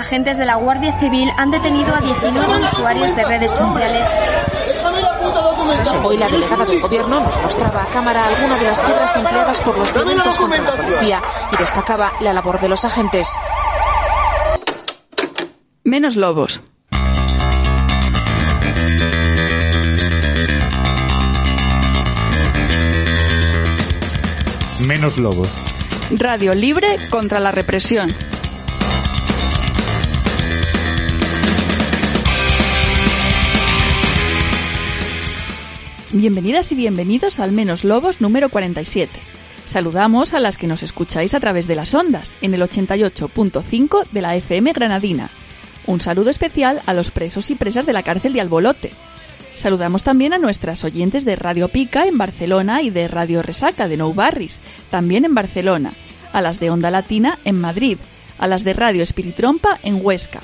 agentes de la Guardia Civil han detenido a 19 usuarios de redes sociales. Hoy la delegada del gobierno nos mostraba a cámara algunas de las piedras empleadas por los violentos contra la policía y destacaba la labor de los agentes. Menos lobos. Menos lobos. Radio libre contra la represión. Bienvenidas y bienvenidos al Menos Lobos número 47. Saludamos a las que nos escucháis a través de las ondas, en el 88.5 de la FM Granadina. Un saludo especial a los presos y presas de la cárcel de Albolote. Saludamos también a nuestras oyentes de Radio Pica en Barcelona y de Radio Resaca de Nou Barris, también en Barcelona, a las de Onda Latina en Madrid, a las de Radio Espiritrompa en Huesca,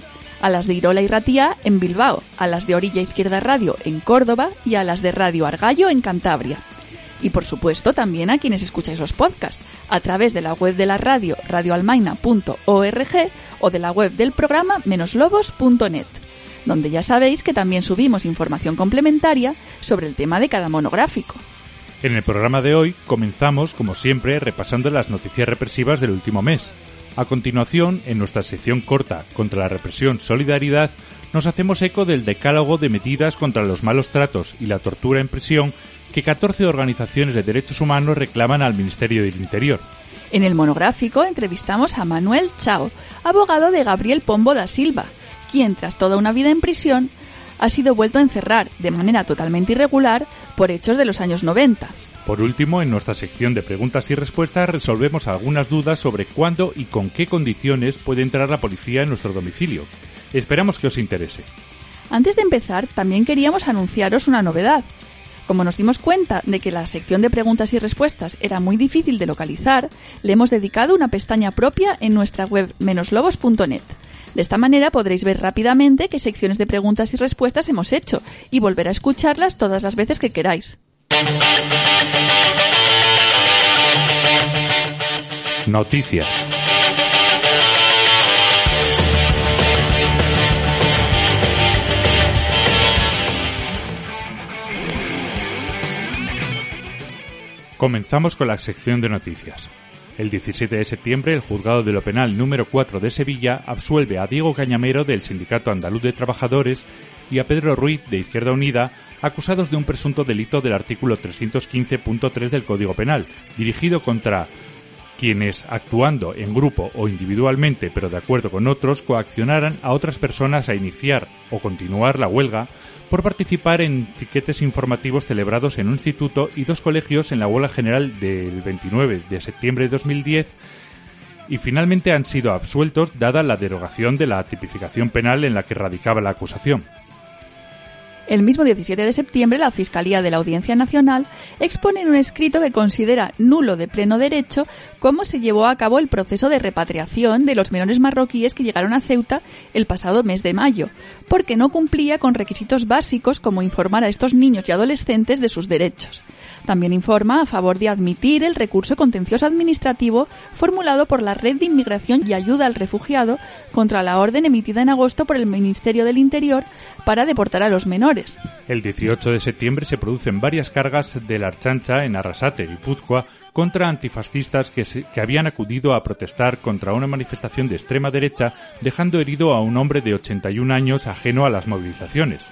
a las de Irola y Ratía en Bilbao, a las de Orilla Izquierda Radio en Córdoba y a las de Radio Argallo en Cantabria. Y por supuesto también a quienes escucháis los podcasts a través de la web de la radio radioalmaina.org o de la web del programa menoslobos.net, donde ya sabéis que también subimos información complementaria sobre el tema de cada monográfico. En el programa de hoy comenzamos, como siempre, repasando las noticias represivas del último mes. A continuación, en nuestra sección corta contra la represión Solidaridad, nos hacemos eco del decálogo de medidas contra los malos tratos y la tortura en prisión que 14 organizaciones de derechos humanos reclaman al Ministerio del Interior. En el monográfico entrevistamos a Manuel Chao, abogado de Gabriel Pombo da Silva, quien tras toda una vida en prisión ha sido vuelto a encerrar de manera totalmente irregular por hechos de los años 90. Por último, en nuestra sección de preguntas y respuestas resolvemos algunas dudas sobre cuándo y con qué condiciones puede entrar la policía en nuestro domicilio. Esperamos que os interese. Antes de empezar, también queríamos anunciaros una novedad. Como nos dimos cuenta de que la sección de preguntas y respuestas era muy difícil de localizar, le hemos dedicado una pestaña propia en nuestra web menoslobos.net. De esta manera podréis ver rápidamente qué secciones de preguntas y respuestas hemos hecho y volver a escucharlas todas las veces que queráis. Noticias. Comenzamos con la sección de noticias. El 17 de septiembre, el juzgado de lo penal número 4 de Sevilla absuelve a Diego Cañamero del Sindicato Andaluz de Trabajadores y a Pedro Ruiz de Izquierda Unida acusados de un presunto delito del artículo 315.3 del Código Penal, dirigido contra quienes, actuando en grupo o individualmente, pero de acuerdo con otros, coaccionaran a otras personas a iniciar o continuar la huelga por participar en piquetes informativos celebrados en un instituto y dos colegios en la huelga general del 29 de septiembre de 2010 y finalmente han sido absueltos dada la derogación de la tipificación penal en la que radicaba la acusación. El mismo 17 de septiembre, la Fiscalía de la Audiencia Nacional expone en un escrito que considera nulo de pleno derecho cómo se llevó a cabo el proceso de repatriación de los menores marroquíes que llegaron a Ceuta el pasado mes de mayo, porque no cumplía con requisitos básicos como informar a estos niños y adolescentes de sus derechos. También informa a favor de admitir el recurso contencioso administrativo formulado por la Red de Inmigración y Ayuda al Refugiado contra la orden emitida en agosto por el Ministerio del Interior para deportar a los menores. El 18 de septiembre se producen varias cargas de la Archancha en Arrasate y Puzcoa contra antifascistas que, que habían acudido a protestar contra una manifestación de extrema derecha, dejando herido a un hombre de 81 años ajeno a las movilizaciones.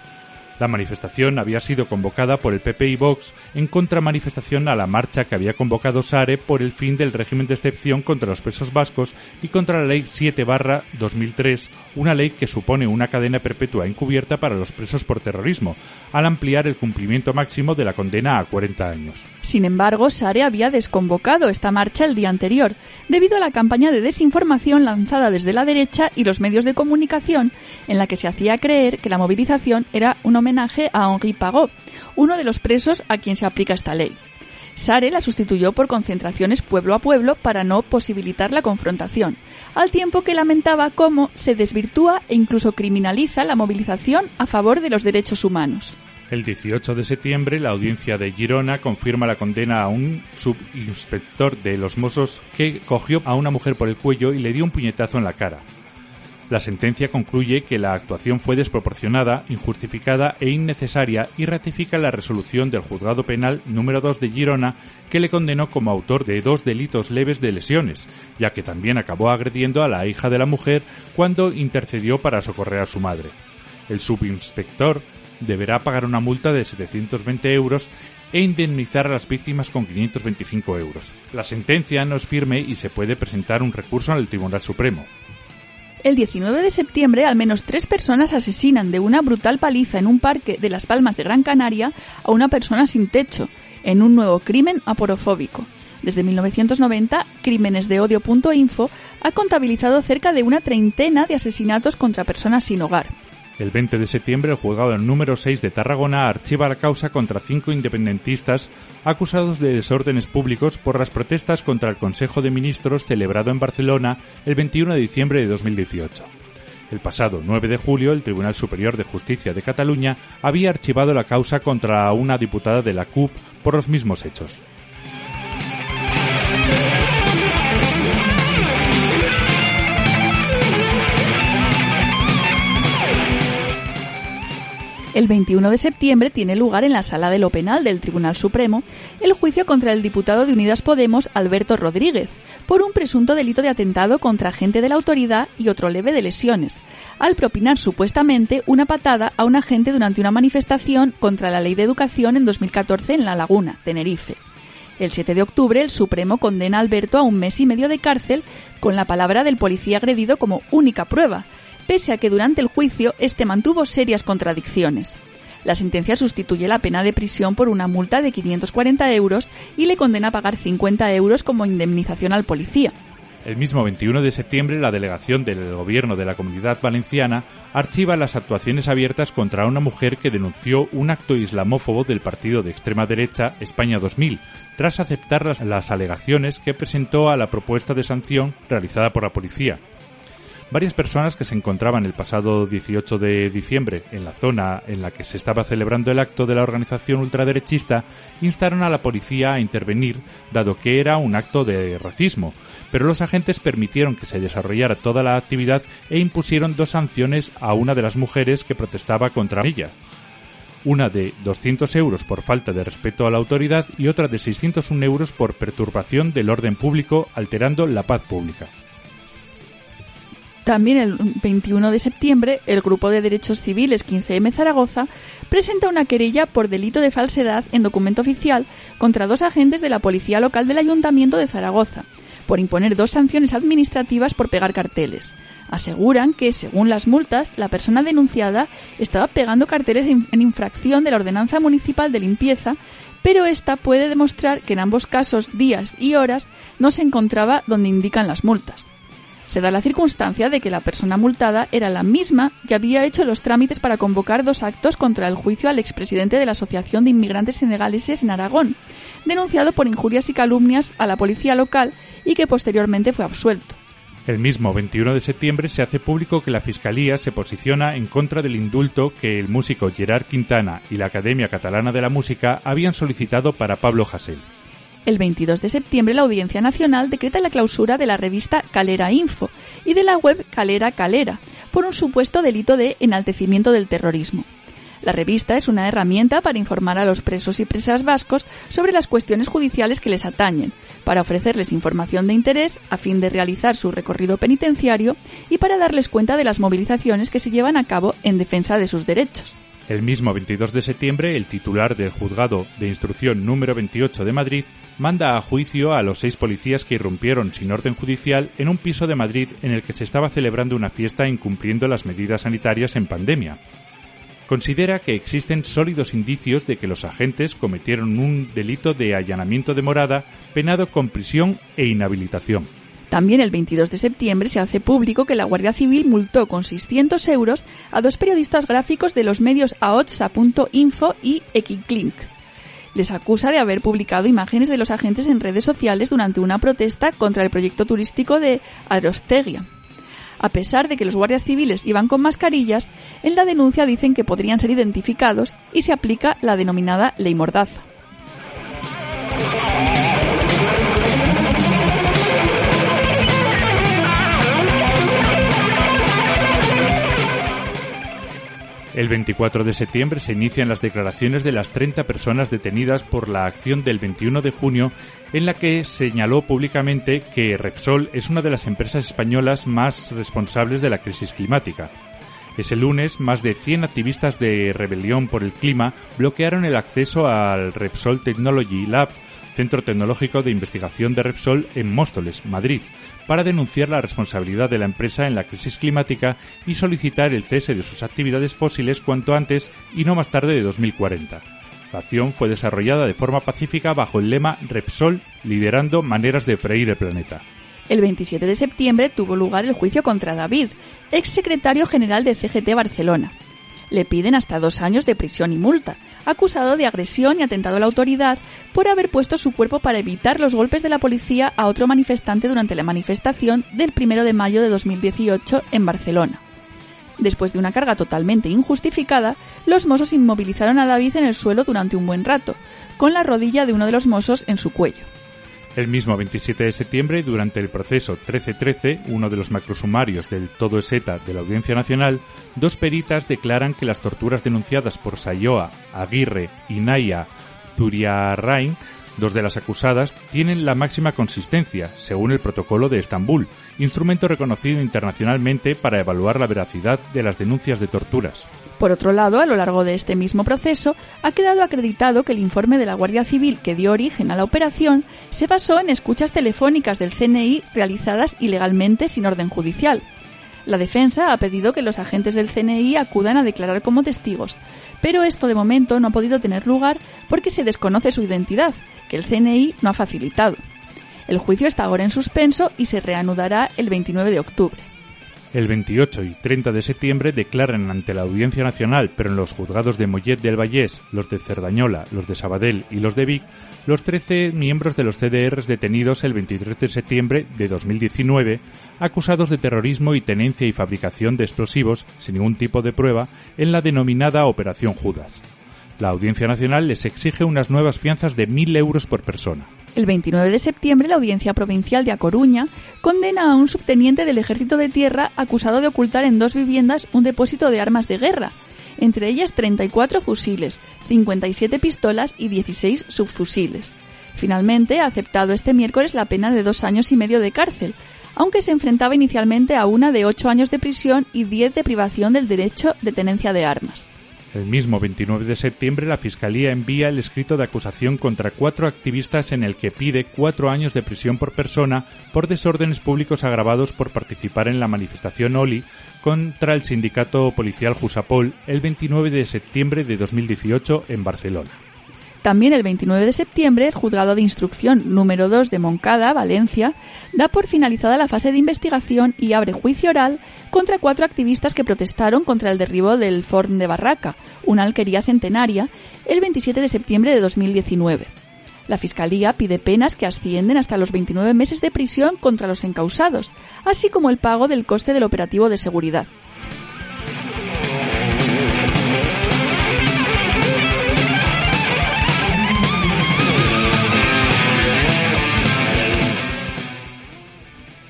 La manifestación había sido convocada por el PP y Vox en contramanifestación a la marcha que había convocado Sare por el fin del régimen de excepción contra los presos vascos y contra la Ley 7-2003, una ley que supone una cadena perpetua encubierta para los presos por terrorismo, al ampliar el cumplimiento máximo de la condena a 40 años. Sin embargo, Sare había desconvocado esta marcha el día anterior, debido a la campaña de desinformación lanzada desde la derecha y los medios de comunicación, en la que se hacía creer que la movilización era un homenaje a Henri Pagot, uno de los presos a quien se aplica esta ley. Sare la sustituyó por concentraciones pueblo a pueblo para no posibilitar la confrontación, al tiempo que lamentaba cómo se desvirtúa e incluso criminaliza la movilización a favor de los derechos humanos. El 18 de septiembre, la audiencia de Girona confirma la condena a un subinspector de los Mossos que cogió a una mujer por el cuello y le dio un puñetazo en la cara. La sentencia concluye que la actuación fue desproporcionada, injustificada e innecesaria y ratifica la resolución del Juzgado Penal número 2 de Girona que le condenó como autor de dos delitos leves de lesiones, ya que también acabó agrediendo a la hija de la mujer cuando intercedió para socorrer a su madre. El subinspector deberá pagar una multa de 720 euros e indemnizar a las víctimas con 525 euros. La sentencia no es firme y se puede presentar un recurso al Tribunal Supremo. El 19 de septiembre, al menos tres personas asesinan de una brutal paliza en un parque de Las Palmas de Gran Canaria a una persona sin techo, en un nuevo crimen aporofóbico. Desde 1990, Crímenes de ha contabilizado cerca de una treintena de asesinatos contra personas sin hogar. El 20 de septiembre, el juzgado número 6 de Tarragona archiva la causa contra cinco independentistas acusados de desórdenes públicos por las protestas contra el Consejo de Ministros celebrado en Barcelona el 21 de diciembre de 2018. El pasado 9 de julio, el Tribunal Superior de Justicia de Cataluña había archivado la causa contra una diputada de la CUP por los mismos hechos. El 21 de septiembre tiene lugar en la Sala de lo Penal del Tribunal Supremo el juicio contra el diputado de Unidas Podemos, Alberto Rodríguez, por un presunto delito de atentado contra agente de la autoridad y otro leve de lesiones, al propinar supuestamente una patada a un agente durante una manifestación contra la ley de educación en 2014 en La Laguna, Tenerife. El 7 de octubre, el Supremo condena a Alberto a un mes y medio de cárcel con la palabra del policía agredido como única prueba, pese a que durante el juicio este mantuvo serias contradicciones. La sentencia sustituye la pena de prisión por una multa de 540 euros y le condena a pagar 50 euros como indemnización al policía. El mismo 21 de septiembre, la delegación del Gobierno de la Comunidad Valenciana archiva las actuaciones abiertas contra una mujer que denunció un acto islamófobo del partido de extrema derecha España 2000, tras aceptar las, las alegaciones que presentó a la propuesta de sanción realizada por la policía. Varias personas que se encontraban el pasado 18 de diciembre en la zona en la que se estaba celebrando el acto de la organización ultraderechista instaron a la policía a intervenir dado que era un acto de racismo, pero los agentes permitieron que se desarrollara toda la actividad e impusieron dos sanciones a una de las mujeres que protestaba contra ella una de 200 euros por falta de respeto a la autoridad y otra de 601 euros por perturbación del orden público alterando la paz pública. También el 21 de septiembre, el Grupo de Derechos Civiles 15M Zaragoza presenta una querella por delito de falsedad en documento oficial contra dos agentes de la Policía Local del Ayuntamiento de Zaragoza, por imponer dos sanciones administrativas por pegar carteles. Aseguran que, según las multas, la persona denunciada estaba pegando carteles en infracción de la Ordenanza Municipal de Limpieza, pero esta puede demostrar que en ambos casos, días y horas, no se encontraba donde indican las multas. Se da la circunstancia de que la persona multada era la misma que había hecho los trámites para convocar dos actos contra el juicio al expresidente de la Asociación de Inmigrantes Senegaleses en Aragón, denunciado por injurias y calumnias a la policía local y que posteriormente fue absuelto. El mismo 21 de septiembre se hace público que la Fiscalía se posiciona en contra del indulto que el músico Gerard Quintana y la Academia Catalana de la Música habían solicitado para Pablo Hasél. El 22 de septiembre la Audiencia Nacional decreta la clausura de la revista Calera Info y de la web Calera Calera por un supuesto delito de enaltecimiento del terrorismo. La revista es una herramienta para informar a los presos y presas vascos sobre las cuestiones judiciales que les atañen, para ofrecerles información de interés a fin de realizar su recorrido penitenciario y para darles cuenta de las movilizaciones que se llevan a cabo en defensa de sus derechos. El mismo 22 de septiembre, el titular del Juzgado de Instrucción número 28 de Madrid manda a juicio a los seis policías que irrumpieron sin orden judicial en un piso de Madrid en el que se estaba celebrando una fiesta incumpliendo las medidas sanitarias en pandemia. Considera que existen sólidos indicios de que los agentes cometieron un delito de allanamiento de morada penado con prisión e inhabilitación. También el 22 de septiembre se hace público que la Guardia Civil multó con 600 euros a dos periodistas gráficos de los medios aotsa.info y Equiclink. Les acusa de haber publicado imágenes de los agentes en redes sociales durante una protesta contra el proyecto turístico de Arostegia. A pesar de que los guardias civiles iban con mascarillas, en la denuncia dicen que podrían ser identificados y se aplica la denominada ley mordaza. El 24 de septiembre se inician las declaraciones de las 30 personas detenidas por la acción del 21 de junio en la que señaló públicamente que Repsol es una de las empresas españolas más responsables de la crisis climática. Ese lunes, más de 100 activistas de rebelión por el clima bloquearon el acceso al Repsol Technology Lab, centro tecnológico de investigación de Repsol en Móstoles, Madrid, para denunciar la responsabilidad de la empresa en la crisis climática y solicitar el cese de sus actividades fósiles cuanto antes y no más tarde de 2040. La acción fue desarrollada de forma pacífica bajo el lema Repsol, liderando maneras de freír el planeta. El 27 de septiembre tuvo lugar el juicio contra David, ex secretario general de CGT Barcelona. Le piden hasta dos años de prisión y multa, acusado de agresión y atentado a la autoridad por haber puesto su cuerpo para evitar los golpes de la policía a otro manifestante durante la manifestación del 1 de mayo de 2018 en Barcelona. Después de una carga totalmente injustificada, los mozos inmovilizaron a David en el suelo durante un buen rato, con la rodilla de uno de los mozos en su cuello. El mismo 27 de septiembre, durante el proceso 1313, uno de los macrosumarios del todo ETA de la Audiencia Nacional, dos peritas declaran que las torturas denunciadas por Sayoa, Aguirre y Naya Zuriarrain Dos de las acusadas tienen la máxima consistencia, según el Protocolo de Estambul, instrumento reconocido internacionalmente para evaluar la veracidad de las denuncias de torturas. Por otro lado, a lo largo de este mismo proceso, ha quedado acreditado que el informe de la Guardia Civil que dio origen a la operación se basó en escuchas telefónicas del CNI realizadas ilegalmente sin orden judicial. La defensa ha pedido que los agentes del CNI acudan a declarar como testigos, pero esto de momento no ha podido tener lugar porque se desconoce su identidad, el CNI no ha facilitado. El juicio está ahora en suspenso y se reanudará el 29 de octubre. El 28 y 30 de septiembre declaran ante la Audiencia Nacional, pero en los juzgados de Mollet del Vallés, los de Cerdañola, los de Sabadell y los de Vic, los 13 miembros de los CDRs detenidos el 23 de septiembre de 2019, acusados de terrorismo y tenencia y fabricación de explosivos, sin ningún tipo de prueba, en la denominada Operación Judas. La Audiencia Nacional les exige unas nuevas fianzas de 1.000 euros por persona. El 29 de septiembre, la Audiencia Provincial de A Coruña condena a un subteniente del Ejército de Tierra acusado de ocultar en dos viviendas un depósito de armas de guerra, entre ellas 34 fusiles, 57 pistolas y 16 subfusiles. Finalmente, ha aceptado este miércoles la pena de dos años y medio de cárcel, aunque se enfrentaba inicialmente a una de ocho años de prisión y diez de privación del derecho de tenencia de armas. El mismo 29 de septiembre, la Fiscalía envía el escrito de acusación contra cuatro activistas en el que pide cuatro años de prisión por persona por desórdenes públicos agravados por participar en la manifestación OLI contra el sindicato policial Jusapol el 29 de septiembre de 2018 en Barcelona. También el 29 de septiembre, el juzgado de instrucción número 2 de Moncada, Valencia, da por finalizada la fase de investigación y abre juicio oral contra cuatro activistas que protestaron contra el derribo del Forn de Barraca, una alquería centenaria, el 27 de septiembre de 2019. La Fiscalía pide penas que ascienden hasta los 29 meses de prisión contra los encausados, así como el pago del coste del operativo de seguridad.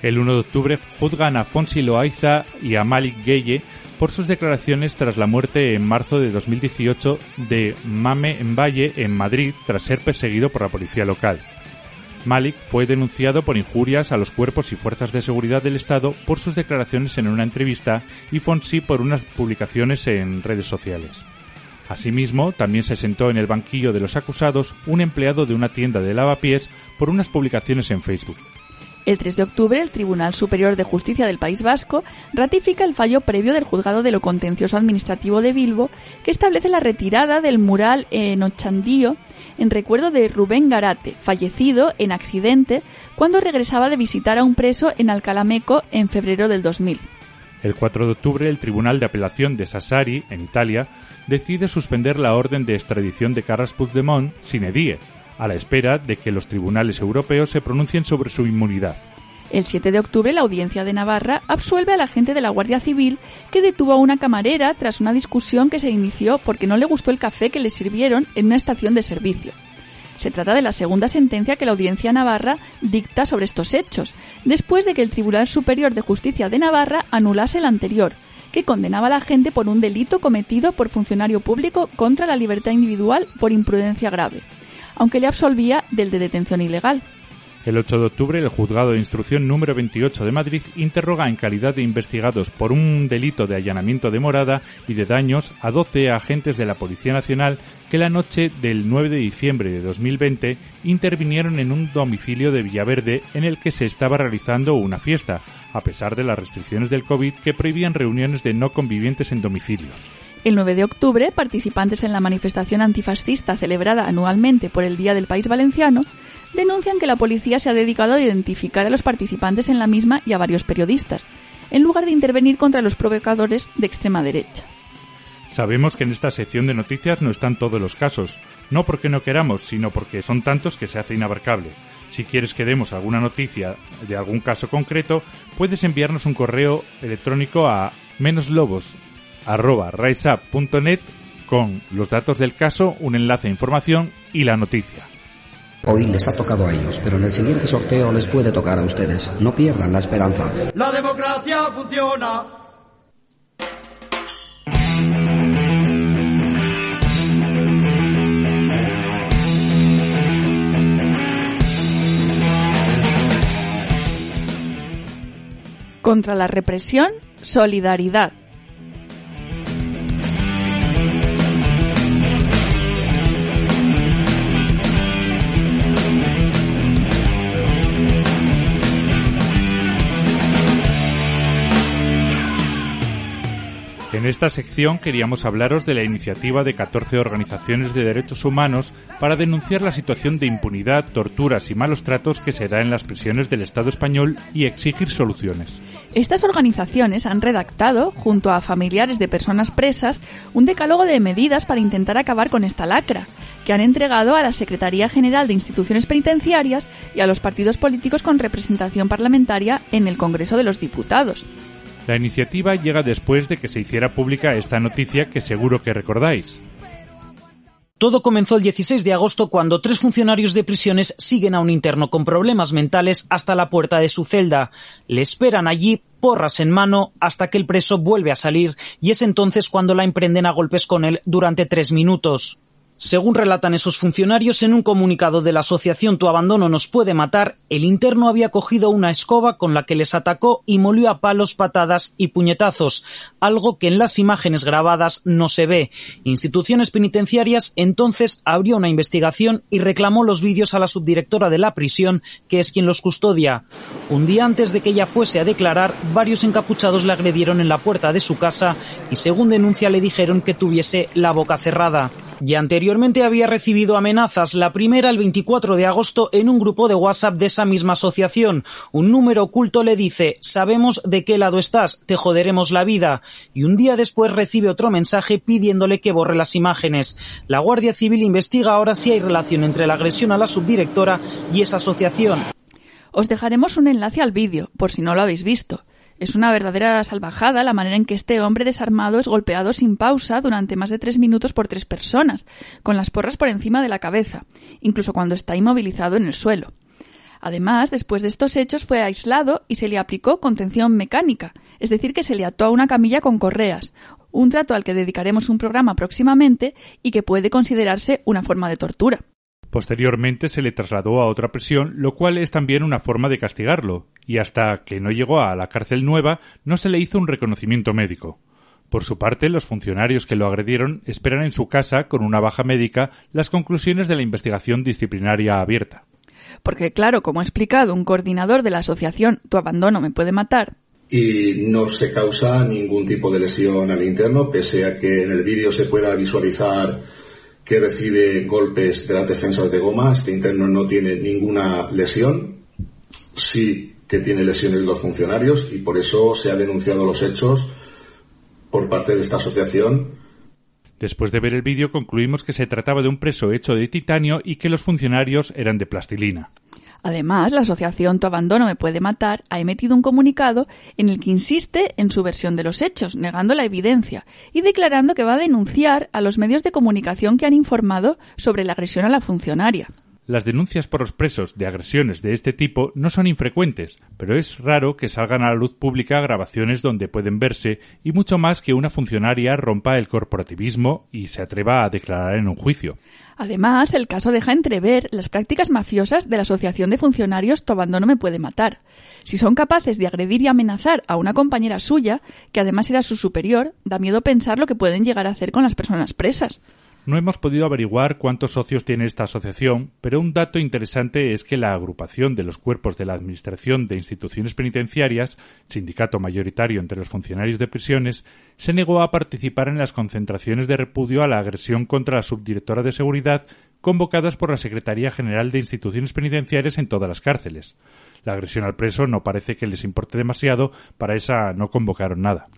El 1 de octubre juzgan a Fonsi Loaiza y a Malik Gueye por sus declaraciones tras la muerte en marzo de 2018 de Mame Valle en Madrid tras ser perseguido por la policía local. Malik fue denunciado por injurias a los cuerpos y fuerzas de seguridad del Estado por sus declaraciones en una entrevista y Fonsi por unas publicaciones en redes sociales. Asimismo, también se sentó en el banquillo de los acusados un empleado de una tienda de lavapiés por unas publicaciones en Facebook. El 3 de octubre, el Tribunal Superior de Justicia del País Vasco ratifica el fallo previo del Juzgado de lo Contencioso Administrativo de Bilbo, que establece la retirada del mural en Ochandío en recuerdo de Rubén Garate, fallecido en accidente cuando regresaba de visitar a un preso en Alcalameco en febrero del 2000. El 4 de octubre, el Tribunal de Apelación de Sassari, en Italia, decide suspender la orden de extradición de Carles Puigdemont sin edie, a la espera de que los tribunales europeos se pronuncien sobre su inmunidad. El 7 de octubre, la Audiencia de Navarra absuelve al agente de la Guardia Civil que detuvo a una camarera tras una discusión que se inició porque no le gustó el café que le sirvieron en una estación de servicio. Se trata de la segunda sentencia que la Audiencia Navarra dicta sobre estos hechos, después de que el Tribunal Superior de Justicia de Navarra anulase la anterior, que condenaba a la gente por un delito cometido por funcionario público contra la libertad individual por imprudencia grave, aunque le absolvía del de detención ilegal. El 8 de octubre, el juzgado de instrucción número 28 de Madrid interroga en calidad de investigados por un delito de allanamiento de morada y de daños a 12 agentes de la Policía Nacional que la noche del 9 de diciembre de 2020 intervinieron en un domicilio de Villaverde en el que se estaba realizando una fiesta, a pesar de las restricciones del COVID que prohibían reuniones de no convivientes en domicilios. El 9 de octubre, participantes en la manifestación antifascista celebrada anualmente por el Día del País Valenciano denuncian que la policía se ha dedicado a identificar a los participantes en la misma y a varios periodistas, en lugar de intervenir contra los provocadores de extrema derecha. Sabemos que en esta sección de noticias no están todos los casos, no porque no queramos, sino porque son tantos que se hace inabarcable. Si quieres que demos alguna noticia de algún caso concreto, puedes enviarnos un correo electrónico a menoslobos@riseup.net con los datos del caso, un enlace a información y la noticia. Hoy les ha tocado a ellos, pero en el siguiente sorteo les puede tocar a ustedes. No pierdan la esperanza. La democracia funciona. Contra la represión, solidaridad. En esta sección queríamos hablaros de la iniciativa de 14 organizaciones de derechos humanos para denunciar la situación de impunidad, torturas y malos tratos que se da en las prisiones del Estado español y exigir soluciones. Estas organizaciones han redactado, junto a familiares de personas presas, un decálogo de medidas para intentar acabar con esta lacra, que han entregado a la Secretaría General de Instituciones Penitenciarias y a los partidos políticos con representación parlamentaria en el Congreso de los Diputados. La iniciativa llega después de que se hiciera pública esta noticia que seguro que recordáis. Todo comenzó el 16 de agosto cuando tres funcionarios de prisiones siguen a un interno con problemas mentales hasta la puerta de su celda. Le esperan allí porras en mano hasta que el preso vuelve a salir y es entonces cuando la emprenden a golpes con él durante tres minutos. Según relatan esos funcionarios en un comunicado de la asociación Tu abandono nos puede matar, el interno había cogido una escoba con la que les atacó y molió a palos, patadas y puñetazos, algo que en las imágenes grabadas no se ve. Instituciones penitenciarias entonces abrió una investigación y reclamó los vídeos a la subdirectora de la prisión, que es quien los custodia. Un día antes de que ella fuese a declarar, varios encapuchados le agredieron en la puerta de su casa y según denuncia le dijeron que tuviese la boca cerrada y anteriormente había recibido amenazas, la primera el 24 de agosto en un grupo de WhatsApp de esa misma asociación. Un número oculto le dice, sabemos de qué lado estás, te joderemos la vida. Y un día después recibe otro mensaje pidiéndole que borre las imágenes. La Guardia Civil investiga ahora si hay relación entre la agresión a la subdirectora y esa asociación. Os dejaremos un enlace al vídeo, por si no lo habéis visto. Es una verdadera salvajada la manera en que este hombre desarmado es golpeado sin pausa durante más de tres minutos por tres personas, con las porras por encima de la cabeza, incluso cuando está inmovilizado en el suelo. Además, después de estos hechos fue aislado y se le aplicó contención mecánica, es decir, que se le ató a una camilla con correas, un trato al que dedicaremos un programa próximamente y que puede considerarse una forma de tortura. Posteriormente se le trasladó a otra prisión, lo cual es también una forma de castigarlo, y hasta que no llegó a la cárcel nueva no se le hizo un reconocimiento médico. Por su parte, los funcionarios que lo agredieron esperan en su casa, con una baja médica, las conclusiones de la investigación disciplinaria abierta. Porque, claro, como ha explicado un coordinador de la asociación Tu abandono me puede matar, y no se causa ningún tipo de lesión al interno, pese a que en el vídeo se pueda visualizar que recibe golpes de las defensas de goma. Este interno no tiene ninguna lesión. Sí que tiene lesiones los funcionarios y por eso se ha denunciado los hechos por parte de esta asociación. Después de ver el vídeo concluimos que se trataba de un preso hecho de titanio y que los funcionarios eran de plastilina. Además, la asociación Tu Abandono Me Puede Matar ha emitido un comunicado en el que insiste en su versión de los hechos, negando la evidencia y declarando que va a denunciar a los medios de comunicación que han informado sobre la agresión a la funcionaria. Las denuncias por los presos de agresiones de este tipo no son infrecuentes, pero es raro que salgan a la luz pública grabaciones donde pueden verse y mucho más que una funcionaria rompa el corporativismo y se atreva a declarar en un juicio. Además, el caso deja entrever las prácticas mafiosas de la Asociación de Funcionarios Tu abandono me puede matar. Si son capaces de agredir y amenazar a una compañera suya, que además era su superior, da miedo pensar lo que pueden llegar a hacer con las personas presas. No hemos podido averiguar cuántos socios tiene esta asociación, pero un dato interesante es que la agrupación de los cuerpos de la Administración de Instituciones Penitenciarias, sindicato mayoritario entre los funcionarios de prisiones, se negó a participar en las concentraciones de repudio a la agresión contra la subdirectora de seguridad convocadas por la Secretaría General de Instituciones Penitenciarias en todas las cárceles. La agresión al preso no parece que les importe demasiado, para esa no convocaron nada.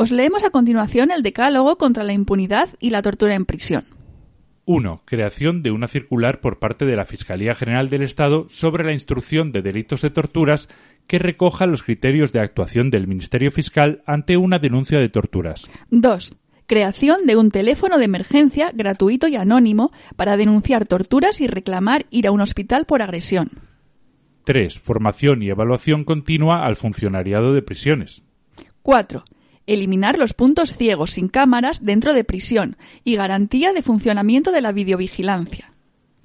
Os leemos a continuación el decálogo contra la impunidad y la tortura en prisión. 1. Creación de una circular por parte de la Fiscalía General del Estado sobre la instrucción de delitos de torturas que recoja los criterios de actuación del Ministerio Fiscal ante una denuncia de torturas. 2. Creación de un teléfono de emergencia gratuito y anónimo para denunciar torturas y reclamar ir a un hospital por agresión. 3. Formación y evaluación continua al funcionariado de prisiones. 4 eliminar los puntos ciegos sin cámaras dentro de prisión y garantía de funcionamiento de la videovigilancia.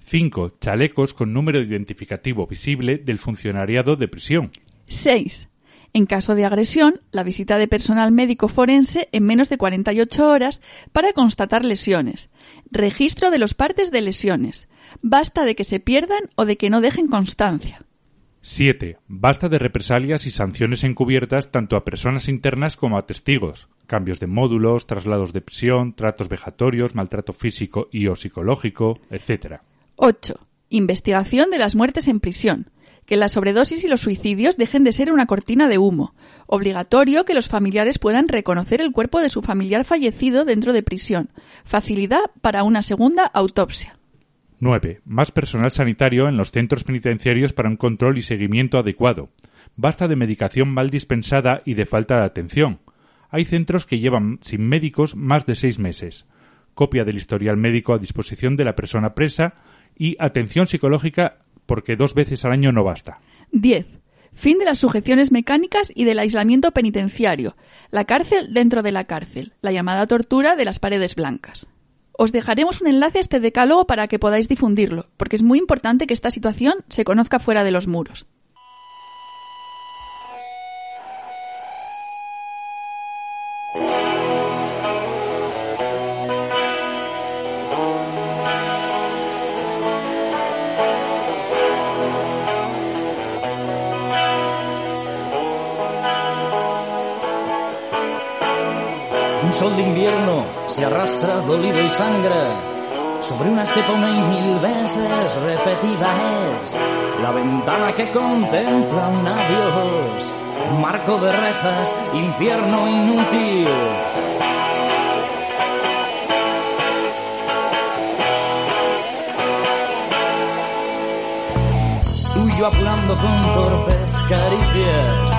5. Chalecos con número identificativo visible del funcionariado de prisión. 6. En caso de agresión, la visita de personal médico forense en menos de 48 horas para constatar lesiones. Registro de los partes de lesiones. Basta de que se pierdan o de que no dejen constancia. 7. Basta de represalias y sanciones encubiertas tanto a personas internas como a testigos, cambios de módulos, traslados de prisión, tratos vejatorios, maltrato físico y o psicológico, etc. 8. Investigación de las muertes en prisión. Que la sobredosis y los suicidios dejen de ser una cortina de humo. Obligatorio que los familiares puedan reconocer el cuerpo de su familiar fallecido dentro de prisión. Facilidad para una segunda autopsia. 9. Más personal sanitario en los centros penitenciarios para un control y seguimiento adecuado. Basta de medicación mal dispensada y de falta de atención. Hay centros que llevan sin médicos más de seis meses. Copia del historial médico a disposición de la persona presa y atención psicológica porque dos veces al año no basta. 10. Fin de las sujeciones mecánicas y del aislamiento penitenciario. La cárcel dentro de la cárcel. La llamada tortura de las paredes blancas. Os dejaremos un enlace a este decálogo para que podáis difundirlo, porque es muy importante que esta situación se conozca fuera de los muros. Se arrastra dolido y sangra sobre una estepa una y mil veces repetida es la ventana que contempla un adiós, marco de rejas, infierno inútil. Huyo apurando con torpes caricias.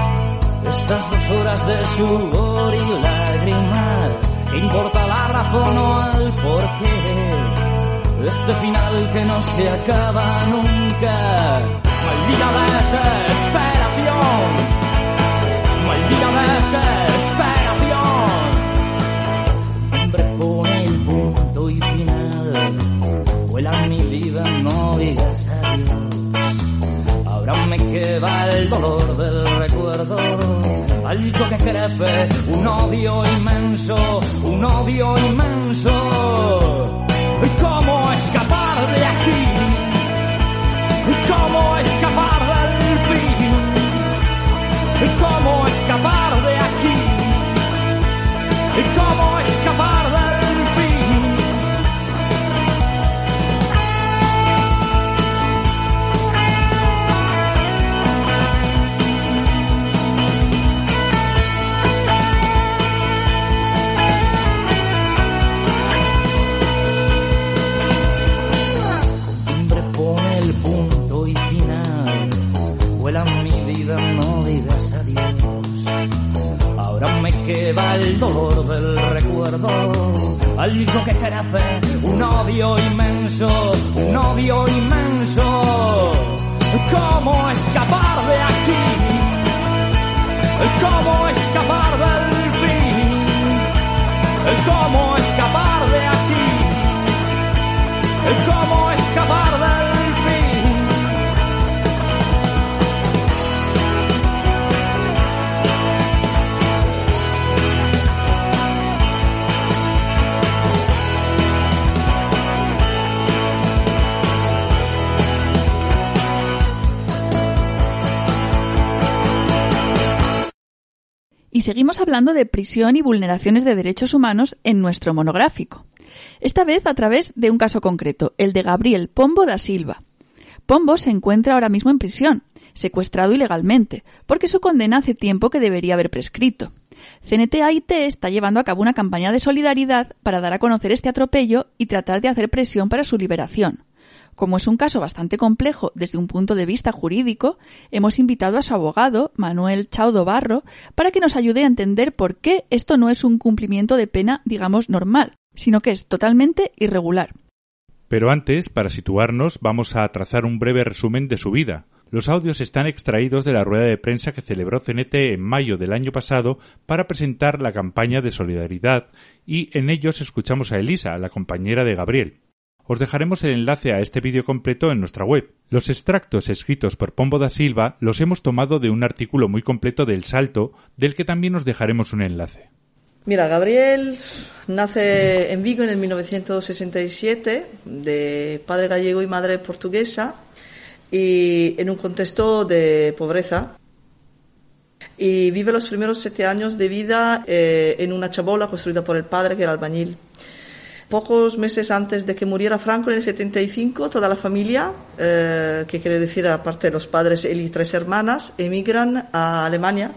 Estas dos horas de sudor y lágrimas, ¿qué importa la razón o el porqué? Este final que no se acaba nunca. Maldita desesperación. Maldita desesperación. Hombre pone el punto y final. Vuela mi vida, no digas adiós. Ahora me queda el dolor del algo que crece, un odio inmenso, un odio inmenso. El dolor del recuerdo, algo que crece, un odio inmenso, un odio inmenso. ¿Cómo escapar de aquí? ¿Cómo escapar seguimos hablando de prisión y vulneraciones de derechos humanos en nuestro monográfico. Esta vez a través de un caso concreto, el de Gabriel Pombo da Silva. Pombo se encuentra ahora mismo en prisión, secuestrado ilegalmente, porque su condena hace tiempo que debería haber prescrito. CNT-AIT está llevando a cabo una campaña de solidaridad para dar a conocer este atropello y tratar de hacer presión para su liberación. Como es un caso bastante complejo desde un punto de vista jurídico, hemos invitado a su abogado, Manuel Chaudo Barro, para que nos ayude a entender por qué esto no es un cumplimiento de pena, digamos, normal, sino que es totalmente irregular. Pero antes, para situarnos, vamos a trazar un breve resumen de su vida. Los audios están extraídos de la rueda de prensa que celebró CNT en mayo del año pasado para presentar la campaña de solidaridad y en ellos escuchamos a Elisa, la compañera de Gabriel. Os dejaremos el enlace a este vídeo completo en nuestra web. Los extractos escritos por Pombo da Silva los hemos tomado de un artículo muy completo del Salto, del que también os dejaremos un enlace. Mira, Gabriel nace en Vigo en el 1967, de padre gallego y madre portuguesa, y en un contexto de pobreza. Y vive los primeros siete años de vida eh, en una chabola construida por el padre, que era albañil. Pocos meses antes de que muriera Franco en el 75, toda la familia, eh, que quiere decir aparte de los padres, él y tres hermanas, emigran a Alemania,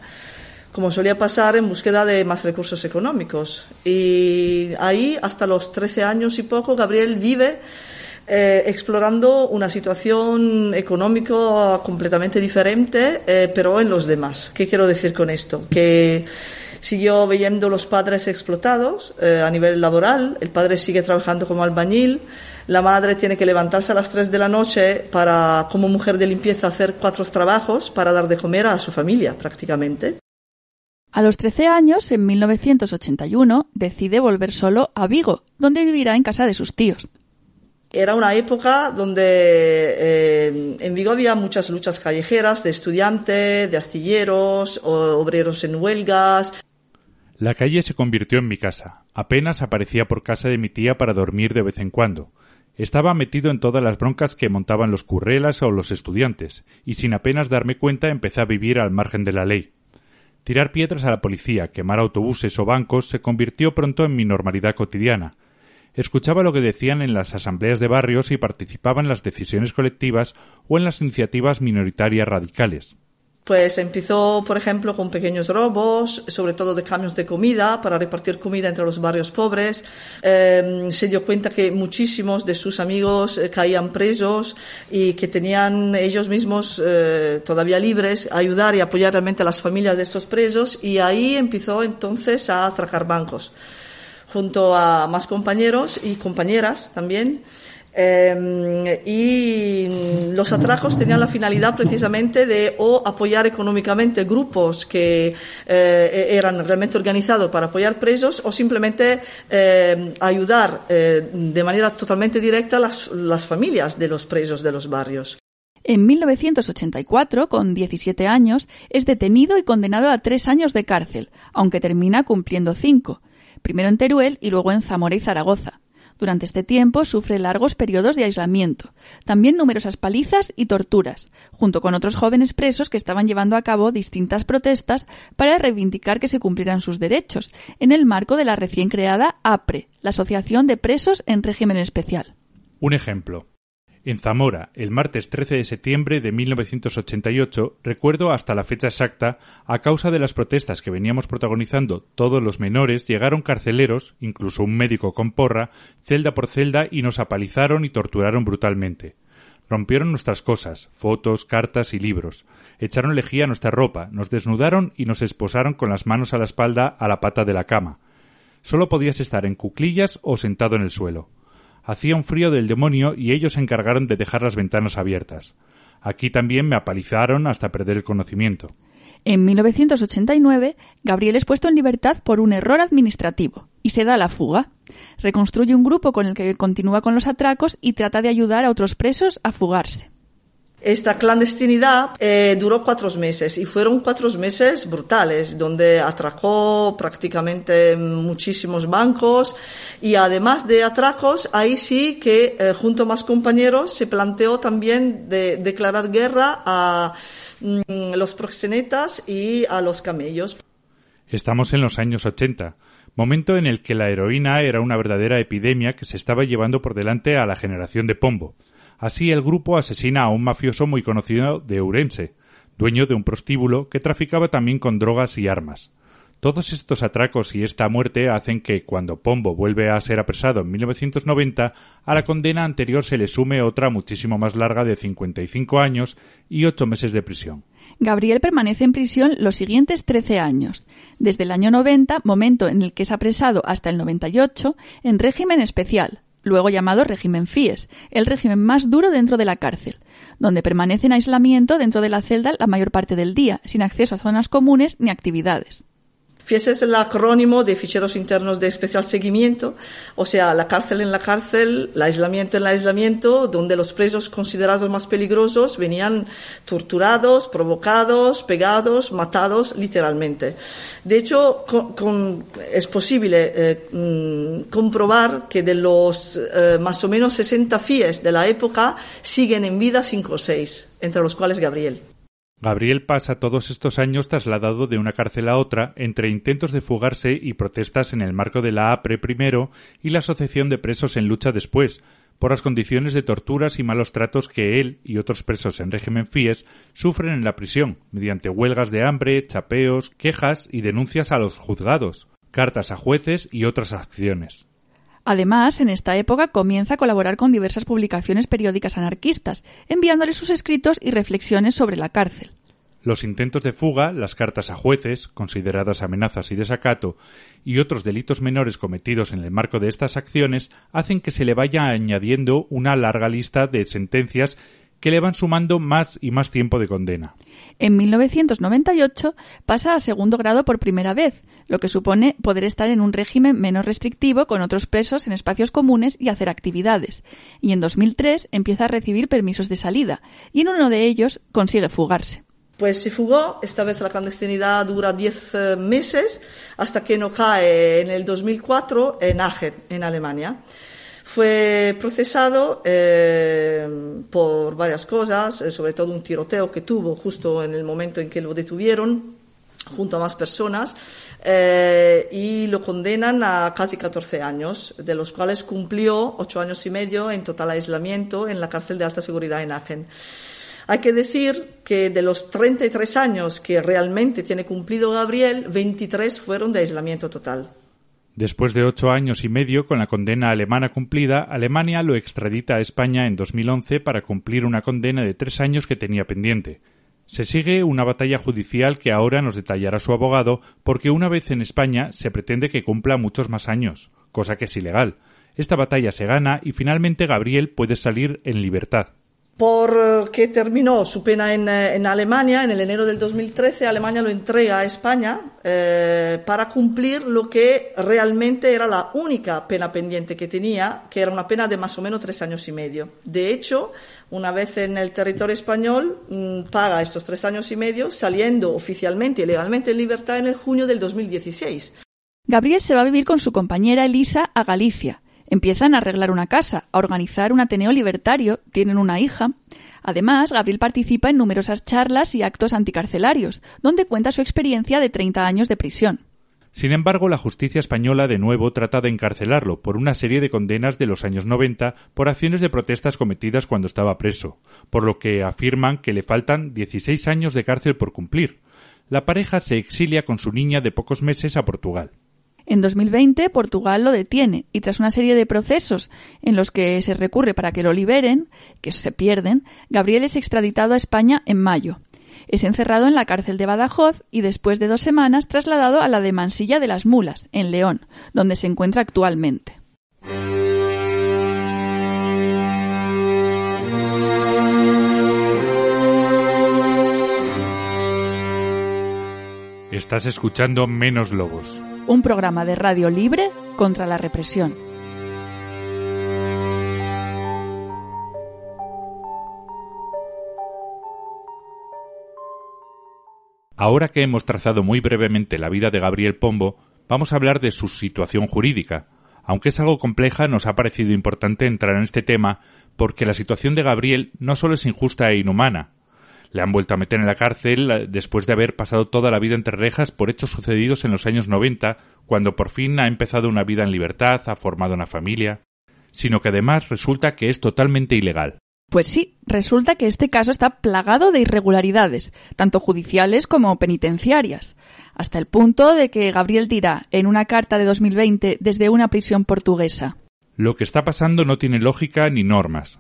como solía pasar en búsqueda de más recursos económicos. Y ahí, hasta los 13 años y poco, Gabriel vive eh, explorando una situación económica completamente diferente, eh, pero en los demás. ¿Qué quiero decir con esto? Que siguió viendo los padres explotados eh, a nivel laboral. El padre sigue trabajando como albañil. La madre tiene que levantarse a las 3 de la noche para, como mujer de limpieza, hacer cuatro trabajos para dar de comer a su familia, prácticamente. A los 13 años, en 1981, decide volver solo a Vigo, donde vivirá en casa de sus tíos. Era una época donde eh, en Vigo había muchas luchas callejeras de estudiantes, de astilleros, o- obreros en huelgas. La calle se convirtió en mi casa. Apenas aparecía por casa de mi tía para dormir de vez en cuando. Estaba metido en todas las broncas que montaban los currelas o los estudiantes, y sin apenas darme cuenta empecé a vivir al margen de la ley. Tirar piedras a la policía, quemar autobuses o bancos se convirtió pronto en mi normalidad cotidiana. Escuchaba lo que decían en las asambleas de barrios y participaba en las decisiones colectivas o en las iniciativas minoritarias radicales. Pues empezó, por ejemplo, con pequeños robos, sobre todo de camiones de comida, para repartir comida entre los barrios pobres. Eh, se dio cuenta que muchísimos de sus amigos eh, caían presos y que tenían ellos mismos eh, todavía libres ayudar y apoyar realmente a las familias de estos presos y ahí empezó entonces a atracar bancos junto a más compañeros y compañeras también. Eh, y los atracos tenían la finalidad precisamente de o apoyar económicamente grupos que eh, eran realmente organizados para apoyar presos o simplemente eh, ayudar eh, de manera totalmente directa las, las familias de los presos de los barrios. En 1984, con 17 años, es detenido y condenado a tres años de cárcel, aunque termina cumpliendo cinco, primero en Teruel y luego en Zamora y Zaragoza. Durante este tiempo sufre largos periodos de aislamiento, también numerosas palizas y torturas, junto con otros jóvenes presos que estaban llevando a cabo distintas protestas para reivindicar que se cumplieran sus derechos, en el marco de la recién creada APRE, la Asociación de Presos en Régimen Especial. Un ejemplo. En Zamora, el martes 13 de septiembre de 1988, recuerdo hasta la fecha exacta, a causa de las protestas que veníamos protagonizando todos los menores, llegaron carceleros, incluso un médico con porra, celda por celda y nos apalizaron y torturaron brutalmente. Rompieron nuestras cosas, fotos, cartas y libros. Echaron lejía a nuestra ropa, nos desnudaron y nos esposaron con las manos a la espalda a la pata de la cama. Solo podías estar en cuclillas o sentado en el suelo. Hacía un frío del demonio y ellos se encargaron de dejar las ventanas abiertas. Aquí también me apalizaron hasta perder el conocimiento. En 1989, Gabriel es puesto en libertad por un error administrativo y se da la fuga. Reconstruye un grupo con el que continúa con los atracos y trata de ayudar a otros presos a fugarse. Esta clandestinidad eh, duró cuatro meses y fueron cuatro meses brutales, donde atracó prácticamente muchísimos bancos y además de atracos, ahí sí que eh, junto a más compañeros se planteó también de declarar guerra a mm, los proxenetas y a los camellos. Estamos en los años 80, momento en el que la heroína era una verdadera epidemia que se estaba llevando por delante a la generación de Pombo. Así el grupo asesina a un mafioso muy conocido de Ourense, dueño de un prostíbulo que traficaba también con drogas y armas. Todos estos atracos y esta muerte hacen que, cuando Pombo vuelve a ser apresado en 1990, a la condena anterior se le sume otra muchísimo más larga de 55 años y ocho meses de prisión. Gabriel permanece en prisión los siguientes 13 años, desde el año 90, momento en el que es apresado, hasta el 98, en régimen especial, luego llamado régimen FIES, el régimen más duro dentro de la cárcel, donde permanece en aislamiento dentro de la celda la mayor parte del día, sin acceso a zonas comunes ni actividades. FIES es el acrónimo de ficheros internos de especial seguimiento, o sea, la cárcel en la cárcel, el aislamiento en el aislamiento, donde los presos considerados más peligrosos venían torturados, provocados, pegados, matados, literalmente. De hecho, es posible eh, mm, comprobar que de los eh, más o menos 60 FIES de la época siguen en vida 5 o 6, entre los cuales Gabriel. Gabriel pasa todos estos años trasladado de una cárcel a otra entre intentos de fugarse y protestas en el marco de la APRE primero y la Asociación de Presos en Lucha después, por las condiciones de torturas y malos tratos que él y otros presos en régimen FIES sufren en la prisión, mediante huelgas de hambre, chapeos, quejas y denuncias a los juzgados, cartas a jueces y otras acciones. Además, en esta época comienza a colaborar con diversas publicaciones periódicas anarquistas, enviándoles sus escritos y reflexiones sobre la cárcel. Los intentos de fuga, las cartas a jueces, consideradas amenazas y desacato, y otros delitos menores cometidos en el marco de estas acciones hacen que se le vaya añadiendo una larga lista de sentencias que le van sumando más y más tiempo de condena. En 1998 pasa a segundo grado por primera vez, lo que supone poder estar en un régimen menos restrictivo con otros presos en espacios comunes y hacer actividades. Y en 2003 empieza a recibir permisos de salida, y en uno de ellos consigue fugarse. Pues se fugó, esta vez la clandestinidad dura 10 eh, meses, hasta que no cae en el 2004 en Aachen, en Alemania. Fue procesado eh, por varias cosas, eh, sobre todo un tiroteo que tuvo justo en el momento en que lo detuvieron, junto a más personas, eh, y lo condenan a casi 14 años, de los cuales cumplió 8 años y medio en total aislamiento en la cárcel de alta seguridad en Aachen. Hay que decir que de los 33 años que realmente tiene cumplido Gabriel, 23 fueron de aislamiento total. Después de ocho años y medio con la condena alemana cumplida, Alemania lo extradita a España en 2011 para cumplir una condena de tres años que tenía pendiente. Se sigue una batalla judicial que ahora nos detallará su abogado, porque una vez en España se pretende que cumpla muchos más años, cosa que es ilegal. Esta batalla se gana y finalmente Gabriel puede salir en libertad porque terminó su pena en, eh, en, Alemania en el enero del 2013. Alemania lo entrega a España eh, para cumplir lo que realmente era la única pena pendiente que tenía, que era una pena de más o menos tres años y medio. De hecho, una vez en el territorio español, mmm, paga estos tres años y medio, saliendo oficialmente y legalmente en libertad en el junio del 2016. Gabriel se va a vivir con su compañera Elisa a Galicia Empiezan a arreglar una casa, a organizar un Ateneo libertario, tienen una hija. Además, Gabriel participa en numerosas charlas y actos anticarcelarios, donde cuenta su experiencia de 30 años de prisión. Sin embargo, la justicia española de nuevo trata de encarcelarlo por una serie de condenas de los años 90 por acciones de protestas cometidas cuando estaba preso, por lo que afirman que le faltan 16 años de cárcel por cumplir. La pareja se exilia con su niña de pocos meses a Portugal. En 2020, Portugal lo detiene y tras una serie de procesos en los que se recurre para que lo liberen, que se pierden, Gabriel es extraditado a España en mayo. Es encerrado en la cárcel de Badajoz y después de dos semanas trasladado a la de Mansilla de las Mulas, en León, donde se encuentra actualmente. Estás escuchando Menos Lobos. Un programa de radio libre contra la represión. Ahora que hemos trazado muy brevemente la vida de Gabriel Pombo, vamos a hablar de su situación jurídica. Aunque es algo compleja, nos ha parecido importante entrar en este tema porque la situación de Gabriel no solo es injusta e inhumana. Le han vuelto a meter en la cárcel eh, después de haber pasado toda la vida entre rejas por hechos sucedidos en los años 90, cuando por fin ha empezado una vida en libertad, ha formado una familia, sino que además resulta que es totalmente ilegal. Pues sí, resulta que este caso está plagado de irregularidades, tanto judiciales como penitenciarias, hasta el punto de que Gabriel dirá en una carta de 2020 desde una prisión portuguesa. Lo que está pasando no tiene lógica ni normas.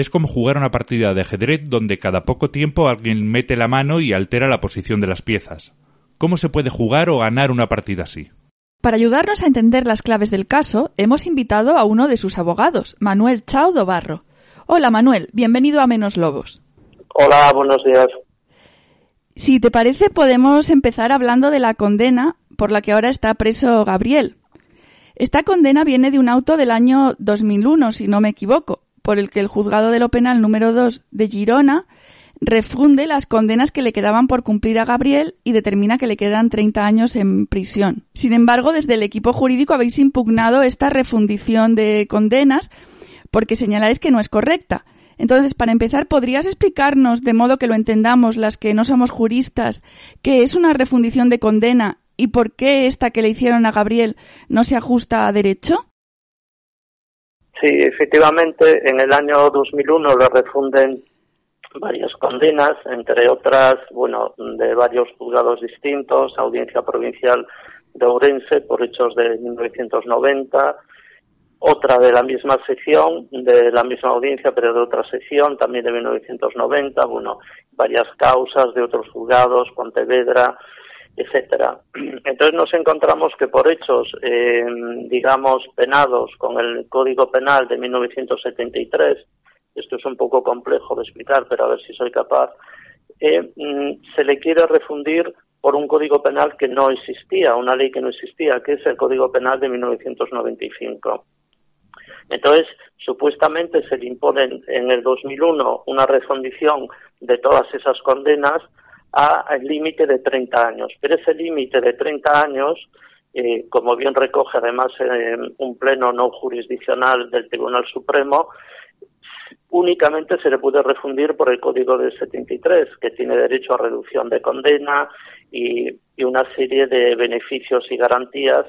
Es como jugar una partida de ajedrez donde cada poco tiempo alguien mete la mano y altera la posición de las piezas. ¿Cómo se puede jugar o ganar una partida así? Para ayudarnos a entender las claves del caso, hemos invitado a uno de sus abogados, Manuel Chao Barro. Hola Manuel, bienvenido a Menos Lobos. Hola, buenos días. Si te parece, podemos empezar hablando de la condena por la que ahora está preso Gabriel. Esta condena viene de un auto del año 2001, si no me equivoco, por el que el juzgado de lo penal número 2 de Girona refunde las condenas que le quedaban por cumplir a Gabriel y determina que le quedan 30 años en prisión. Sin embargo, desde el equipo jurídico habéis impugnado esta refundición de condenas porque señaláis que no es correcta. Entonces, para empezar, ¿podrías explicarnos, de modo que lo entendamos las que no somos juristas, qué es una refundición de condena y por qué esta que le hicieron a Gabriel no se ajusta a derecho? Sí, efectivamente, en el año 2001 le refunden varias condenas, entre otras, bueno, de varios juzgados distintos, Audiencia Provincial de Ourense por hechos de 1990, otra de la misma sección, de la misma audiencia, pero de otra sección, también de 1990, bueno, varias causas de otros juzgados, Pontevedra, etcétera. Entonces nos encontramos que por hechos, eh, digamos, penados con el Código Penal de 1973, esto es un poco complejo de explicar, pero a ver si soy capaz, eh, mm, se le quiere refundir por un código penal que no existía, una ley que no existía, que es el Código Penal de 1995. Entonces, supuestamente se le impone en el 2001 una refundición de todas esas condenas al límite de 30 años. Pero ese límite de 30 años, eh, como bien recoge además en un pleno no jurisdiccional del Tribunal Supremo, únicamente se le puede refundir por el Código del 73, que tiene derecho a reducción de condena y una serie de beneficios y garantías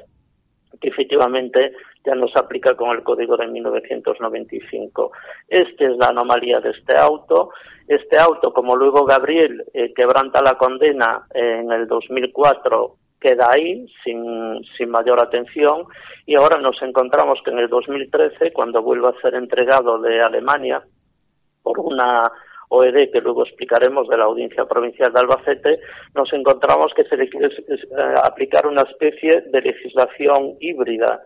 que efectivamente ya no se aplica con el código de 1995. Esta es la anomalía de este auto. Este auto, como luego Gabriel eh, quebranta la condena en el 2004, queda ahí sin, sin mayor atención y ahora nos encontramos que en el 2013, cuando vuelve a ser entregado de Alemania por una OED, que luego explicaremos de la Audiencia Provincial de Albacete, nos encontramos que se le quiere eh, aplicar una especie de legislación híbrida.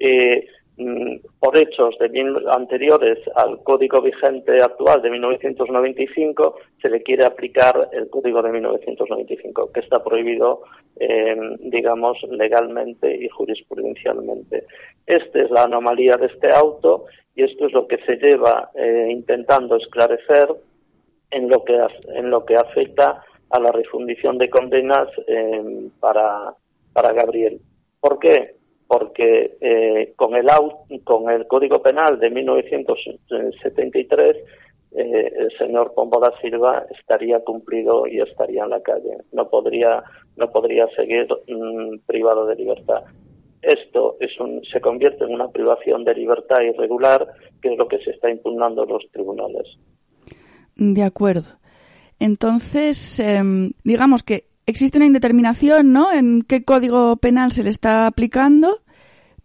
Eh, mm, por hechos de anteriores al código vigente actual de 1995, se le quiere aplicar el código de 1995, que está prohibido, eh, digamos, legalmente y jurisprudencialmente. Esta es la anomalía de este auto y esto es lo que se lleva intentando esclarecer en lo que en lo que afecta a la refundición de condenas eh, para, para Gabriel. ¿Por qué? Porque eh, con el con el Código Penal de 1973 eh, el señor Pombo da Silva estaría cumplido y estaría en la calle. No podría no podría seguir mm, privado de libertad. Esto es un, se convierte en una privación de libertad irregular, que es lo que se está impugnando en los tribunales. De acuerdo. Entonces, em, digamos que existe una indeterminación, ¿no? En qué código penal se le está aplicando,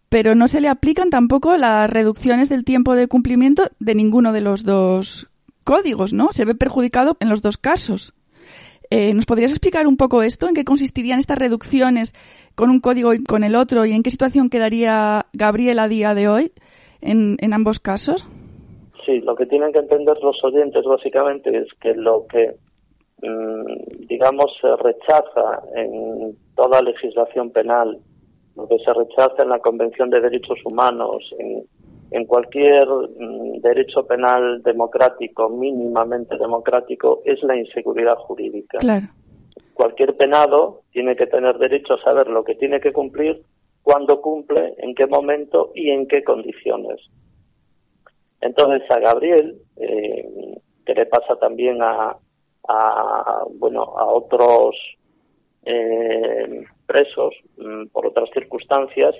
pero no se le aplican tampoco las reducciones del tiempo de cumplimiento de ninguno de los dos códigos, ¿no? Se ve perjudicado en los dos casos. Eh, ¿Nos podrías explicar un poco esto? ¿En qué consistirían estas reducciones con un código y con el otro? ¿Y en qué situación quedaría Gabriel a día de hoy en ambos casos? Sí, lo que tienen que entender los oyentes básicamente es que lo que, mm, digamos, se rechaza en toda legislación penal, lo que se rechaza en la Convención de Derechos Humanos, en, en cualquier mm, derecho penal democrático, mínimamente democrático, es la inseguridad jurídica. Claro. Cualquier penado tiene que tener derecho a saber lo que tiene que cumplir, cuándo cumple, en qué momento y en qué condiciones. Entonces a Gabriel, eh, que le pasa también a, bueno a otros eh, presos mm, por otras circunstancias,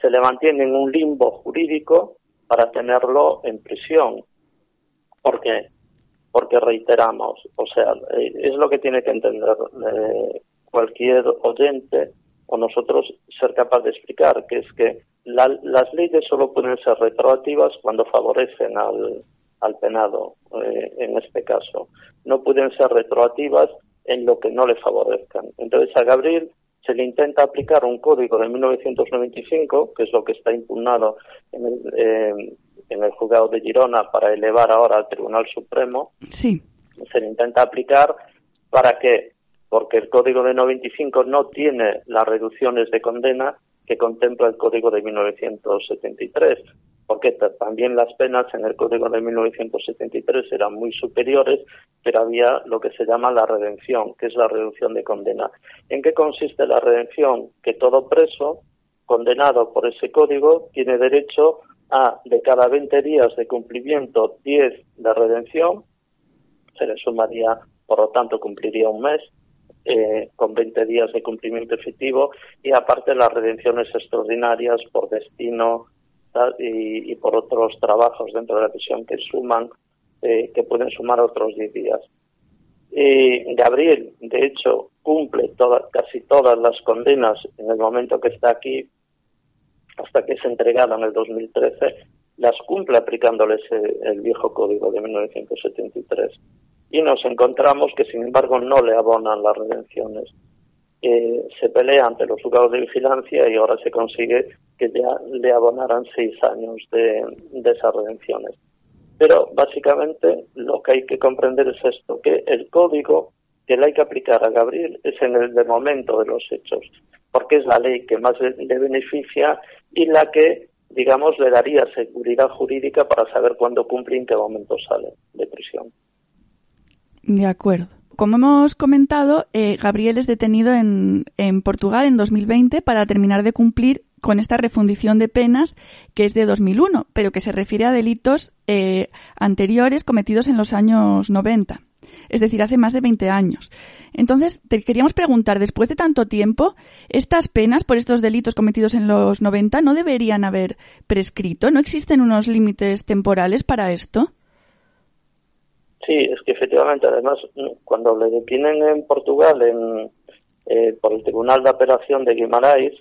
se le mantiene en un limbo jurídico para tenerlo en prisión. ¿Por qué? Porque reiteramos, o sea, eh, es lo que tiene que entender eh, cualquier oyente o nosotros ser capaz de explicar, que es que las leyes solo pueden ser retroactivas cuando favorecen al, al penado, eh, en este caso. No pueden ser retroactivas en lo que no le favorezcan. Entonces a Gabriel se le intenta aplicar un código de 1995, que es lo que está impugnado en el, eh, en el juzgado de Girona para elevar ahora al Tribunal Supremo. Sí. Se le intenta aplicar para que, porque el código de 95 no tiene las reducciones de condena que contempla el código de 1973 porque también las penas en el Código de 1973 eran muy superiores, pero había lo que se llama la redención, que es la reducción de condena. ¿En qué consiste la redención? Que todo preso condenado por ese código tiene derecho a, de cada 20 días de cumplimiento, 10 de redención, se le sumaría, por lo tanto, cumpliría un mes, eh, con 20 días de cumplimiento efectivo y aparte las redenciones extraordinarias por destino, y, por otros trabajos dentro de la prisión que suman, eh, que pueden sumar otros 10 días. Y Gabriel, de hecho, cumple casi todas las condenas en el momento que está aquí, hasta que es entregado en el 2013, las cumple aplicándoles el, viejo código de 1973. Y nos encontramos que, sin embargo, no le abonan las redenciones. Eh, se pelea ante los juzgados de vigilancia y ahora se consigue que ya le abonaran seis años de, esas redenciones. Pero básicamente lo que hay que comprender es esto, que el código que le hay que aplicar a Gabriel es en el de momento de los hechos, porque es la ley que más le, beneficia y la que, digamos, le daría seguridad jurídica para saber cuándo cumple y en qué momento sale de prisión. De acuerdo. Como hemos comentado, eh, Gabriel es detenido en, en Portugal en 2020 para terminar de cumplir con esta refundición de penas que es de 2001, pero que se refiere a delitos eh, anteriores cometidos en los años 90, es decir, hace más de 20 años. Entonces, te queríamos preguntar, después de tanto tiempo, ¿estas penas por estos delitos cometidos en los 90 no deberían haber prescrito? ¿No existen unos límites temporales para esto? Sí, es que efectivamente, además, cuando le detienen en Portugal en eh, por el Tribunal de Apelación de Guimarães,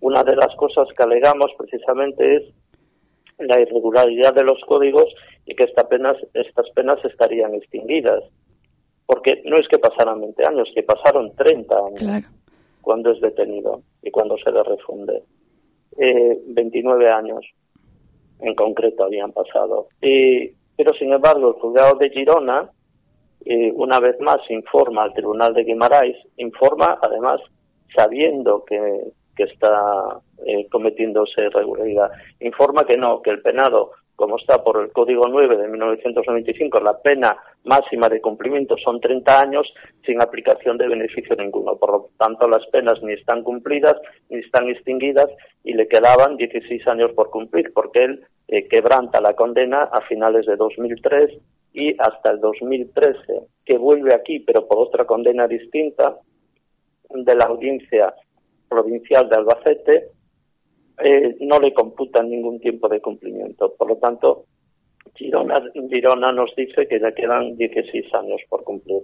una de las cosas que alegamos precisamente es la irregularidad de los códigos y que esta penas, estas penas estarían extinguidas. Porque no es que pasaran 20 años, que pasaron 30 años cuando es detenido y cuando se le refunde. Eh, 29 años en concreto habían pasado. Y, pero sin embargo, el juzgado de Girona una vez más informa al Tribunal de Guimarães, informa además sabiendo que, que está eh, cometiéndose irregularidad, informa que no, que el penado, como está por el Código 9 de 1995, la pena máxima de cumplimiento son 30 años sin aplicación de beneficio ninguno. Por lo tanto, las penas ni están cumplidas ni están extinguidas y le quedaban 16 años por cumplir, porque él eh, quebranta la condena a finales de 2003 y hasta el 2013, que vuelve aquí, pero por otra condena distinta, de la audiencia provincial de Albacete, eh, no le computan ningún tiempo de cumplimiento. Por lo tanto, Girona, Girona nos dice que ya quedan 16 años por cumplir.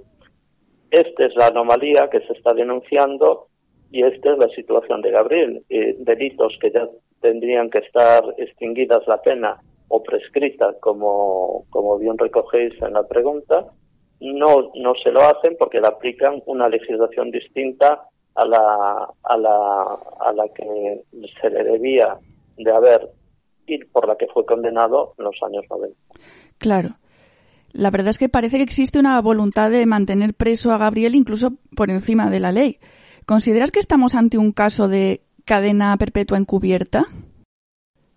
Esta es la anomalía que se está denunciando y esta es la situación de Gabriel. Eh, delitos que ya tendrían que estar extinguidas la pena o prescrita, como, como bien recogéis en la pregunta, no, no se lo hacen porque le aplican una legislación distinta a la, a la, a la que se le debía de haber y por la que fue condenado en los años 90. Claro. La verdad es que parece que existe una voluntad de mantener preso a Gabriel incluso por encima de la ley. ¿Consideras que estamos ante un caso de cadena perpetua encubierta?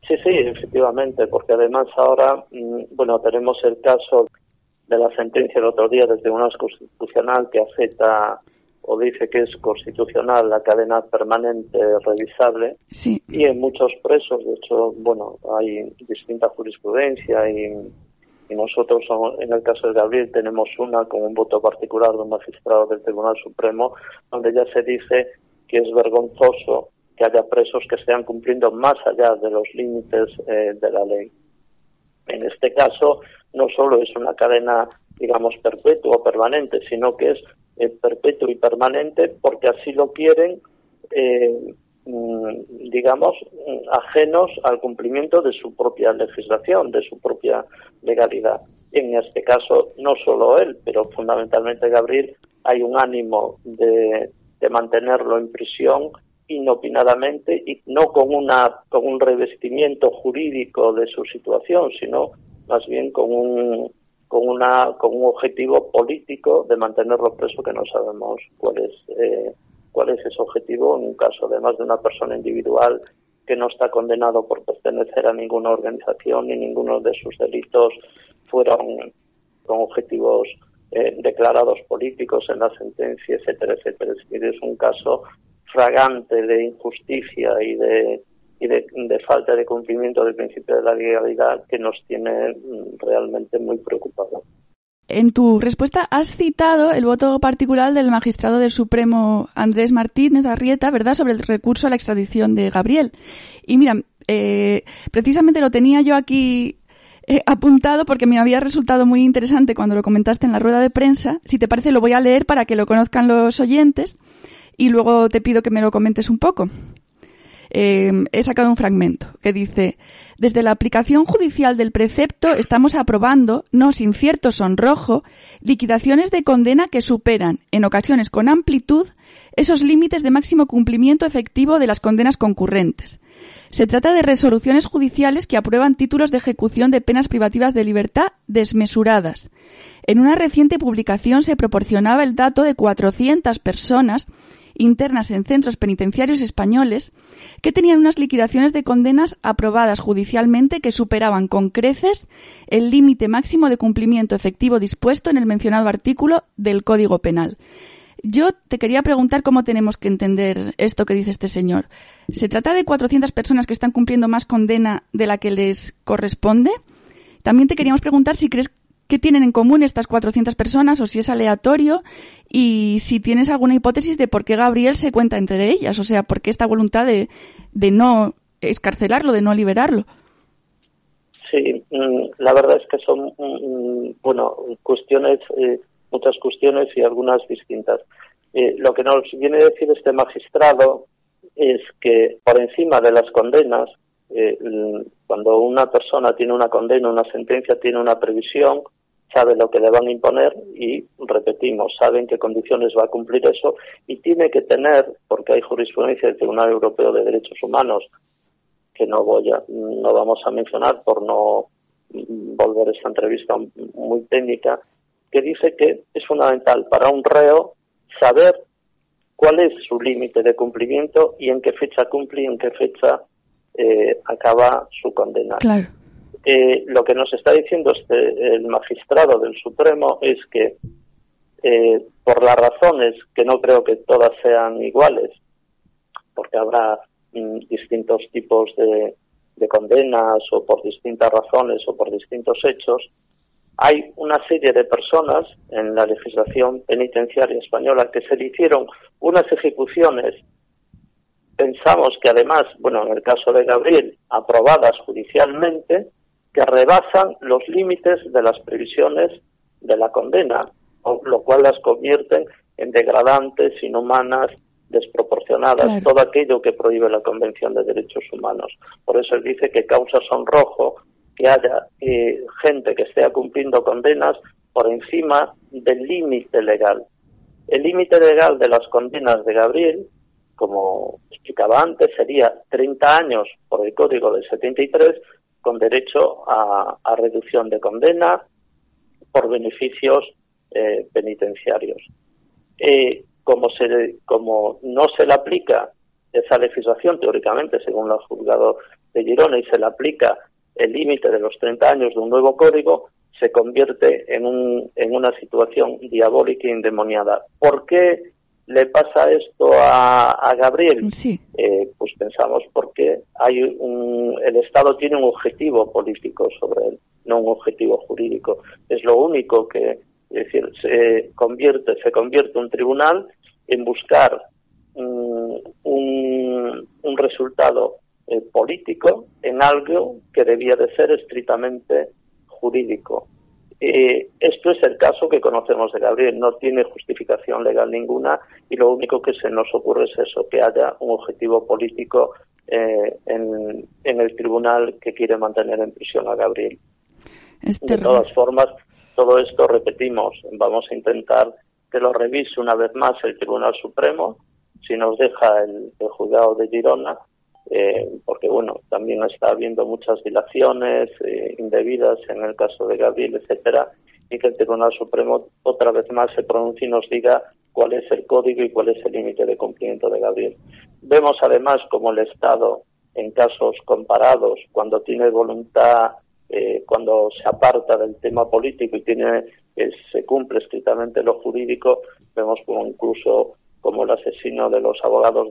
Sí, sí, efectivamente, porque además ahora, mm, bueno, tenemos el caso de la sentencia del otro día del Tribunal Constitucional que acepta o dice que es constitucional la cadena permanente revisable sí. y en muchos presos, de hecho, bueno, hay distinta jurisprudencia y, y nosotros en el caso de Gabriel tenemos una con un voto particular de un magistrado del Tribunal Supremo donde ya se dice que es vergonzoso que haya presos que estén cumpliendo más allá de los límites eh, de la ley. En este caso, no solo es una cadena, digamos, perpetua o permanente, sino que es eh, perpetuo y permanente porque así lo quieren, eh, mm, digamos, ajenos al cumplimiento de su propia legislación, de su propia legalidad. En este caso, no solo él, pero fundamentalmente Gabriel, hay un ánimo de, de mantenerlo en prisión inopinadamente y no con una con un revestimiento jurídico de su situación, sino más bien con un con una con un objetivo político de mantenerlo preso que no sabemos cuál es eh, cuál es ese objetivo en un caso además de una persona individual que no está condenado por pertenecer a ninguna organización ni ninguno de sus delitos fueron con objetivos eh, declarados políticos en la sentencia, etcétera, etcétera. Es un caso fragante de injusticia y de falta de cumplimiento del principio de la legalidad que nos tiene mm, realmente muy preocupados. En tu respuesta has citado el voto particular del magistrado del Supremo Andrés Martínez Arrieta, ¿verdad?, sobre el recurso a la extradición de Gabriel. Y mira, eh, precisamente lo tenía yo aquí eh, apuntado porque me había resultado muy interesante cuando lo comentaste en la rueda de prensa. Si te parece, lo voy a leer para que lo conozcan los oyentes y luego te pido que me lo comentes un poco. Eh, he sacado un fragmento que dice, desde la aplicación judicial del precepto estamos aprobando, no sin cierto sonrojo, liquidaciones de condena que superan, en ocasiones con amplitud, esos límites de máximo cumplimiento efectivo de las condenas concurrentes. Se trata de resoluciones judiciales que aprueban títulos de ejecución de penas privativas de libertad desmesuradas. En una reciente publicación se proporcionaba el dato de 400 personas internas en centros penitenciarios españoles que tenían unas liquidaciones de condenas aprobadas judicialmente que superaban con creces el límite máximo de cumplimiento efectivo dispuesto en el mencionado artículo del Código Penal. Yo te quería preguntar cómo tenemos que entender esto que dice este señor. ¿Se trata de 400 personas que están cumpliendo más condena de la que les corresponde? También te queríamos preguntar si crees qué tienen en común estas 400 personas o si es aleatorio y si tienes alguna hipótesis de por qué Gabriel se cuenta entre ellas, o sea, por qué esta voluntad de, de no escarcelarlo, de no liberarlo. Sí, mm, la verdad es que son, mm, bueno, cuestiones, eh, muchas cuestiones y algunas distintas. Eh, lo que nos viene a decir este magistrado es que por encima de las condenas, eh, cuando una persona tiene una condena, una sentencia, tiene una previsión, sabe lo que le van a imponer y, repetimos, sabe en qué condiciones va a cumplir eso y tiene que tener, porque hay jurisprudencia del Tribunal Europeo de Derechos Humanos, que no voy a, no vamos a mencionar por no volver esta entrevista muy técnica, que dice que es fundamental para un reo saber cuál es su límite de cumplimiento y en qué fecha cumple y en qué fecha eh, acaba su condena. Eh, lo que nos está diciendo este, el magistrado del Supremo es que eh, por las razones que no creo que todas sean iguales, porque habrá mm, distintos tipos de, de condenas o por distintas razones o por distintos hechos, hay una serie de personas en la legislación penitenciaria española que se le hicieron unas ejecuciones, pensamos que además, bueno, en el caso de Gabriel, aprobadas judicialmente, que rebasan los límites de las previsiones de la condena, lo cual las convierten en degradantes, inhumanas, desproporcionadas, todo aquello que prohíbe la Convención de Derechos Humanos. Por eso él dice que causa sonrojo que haya eh, gente que esté cumpliendo condenas por encima del límite legal. El límite legal de las condenas de Gabriel, como explicaba antes, sería 30 años por el Código del 73, con derecho a, reducción de condena por beneficios eh, penitenciarios. Eh, como, se, como no se le aplica esa legislación, teóricamente, según los juzgados de Girona, y se le aplica el límite de los 30 años de un nuevo código, se convierte en, un, en una situación diabólica y endemoniada. ¿Por qué le pasa esto a, Gabriel? Sí. Eh, pues pensamos porque hay un, el Estado tiene un objetivo político sobre él, no un objetivo jurídico. Es lo único que, es decir, se convierte, se convierte un tribunal en buscar un, un, resultado eh, político en algo que debía de ser estrictamente jurídico. Eh, esto es el caso que conocemos de Gabriel, no tiene justificación legal ninguna y lo único que se nos ocurre es eso, que haya un objetivo político eh, en, el tribunal que quiere mantener en prisión a Gabriel. de todas formas, todo esto, repetimos, vamos a intentar que lo revise una vez más el Tribunal Supremo, si nos deja el juzgado de Girona, eh, porque bueno, también está habiendo muchas dilaciones eh, indebidas en el caso de Gabriel, etcétera, y que el Tribunal Supremo otra vez más se pronuncie y nos diga cuál es el código y cuál es el límite de cumplimiento de Gabriel. Vemos además como el Estado, en casos comparados, cuando tiene voluntad, eh, cuando se aparta del tema político y tiene se cumple estrictamente lo jurídico, vemos como incluso como el asesino de los abogados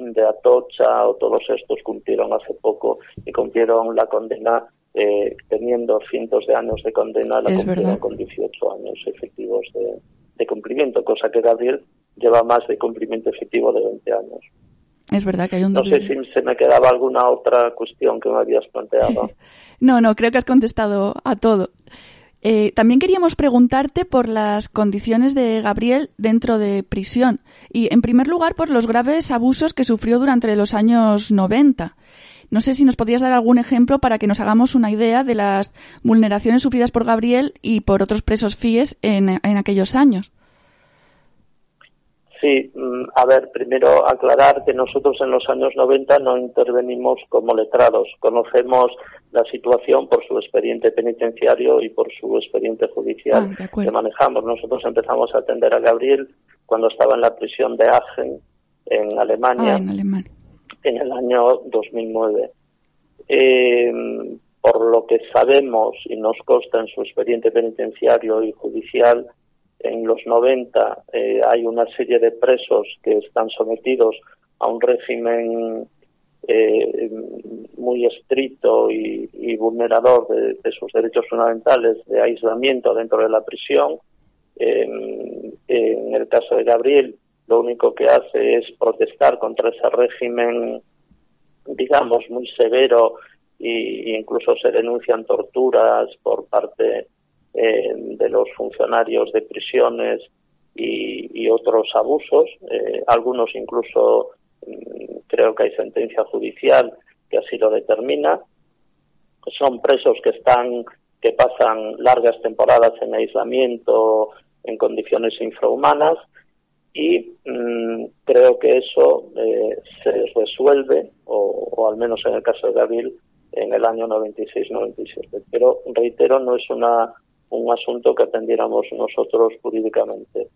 de Atocha o todos estos cumplieron hace poco y cumplieron la condena eh, teniendo cientos de años de condena, la cumplieron con 18 años efectivos de, cumplimiento, cosa que Gabriel lleva más de cumplimiento efectivo de 20 años. Es verdad que hay un No sé si se me quedaba alguna otra cuestión que me habías planteado. no, no, creo que has contestado a todo. Eh, también queríamos preguntarte por las condiciones de Gabriel dentro de prisión y, en primer lugar, por los graves abusos que sufrió durante los años 90. No sé si nos podrías dar algún ejemplo para que nos hagamos una idea de las vulneraciones sufridas por Gabriel y por otros presos FIES en, en aquellos años. Sí, mm, a ver, primero aclarar que nosotros en los años 90 no intervenimos como letrados. Conocemos la situación por su expediente penitenciario y por su expediente judicial ah, que manejamos. Nosotros empezamos a atender a Gabriel cuando estaba en la prisión de Aachen, en Alemania, ah, en, el año 2009. Eh, por lo que sabemos y nos consta en su expediente penitenciario y judicial, en los 90 eh, hay una serie de presos que están sometidos a un régimen eh, muy estricto y, vulnerador de, sus derechos fundamentales de aislamiento dentro de la prisión. en el caso de Gabriel, lo único que hace es protestar contra ese régimen, digamos, muy severo e incluso se denuncian torturas por parte eh, de los funcionarios de prisiones y, otros abusos, eh, algunos incluso mm, creo que hay sentencia judicial que así lo determina. Son presos que están, que pasan largas temporadas en aislamiento, en condiciones infrahumanas, y mm, creo que eso eh, se resuelve, o, o, al menos en el caso de Gabriel, en el año 96-97. Pero reitero, no es una un asunto que atendiéramos nosotros jurídicamente.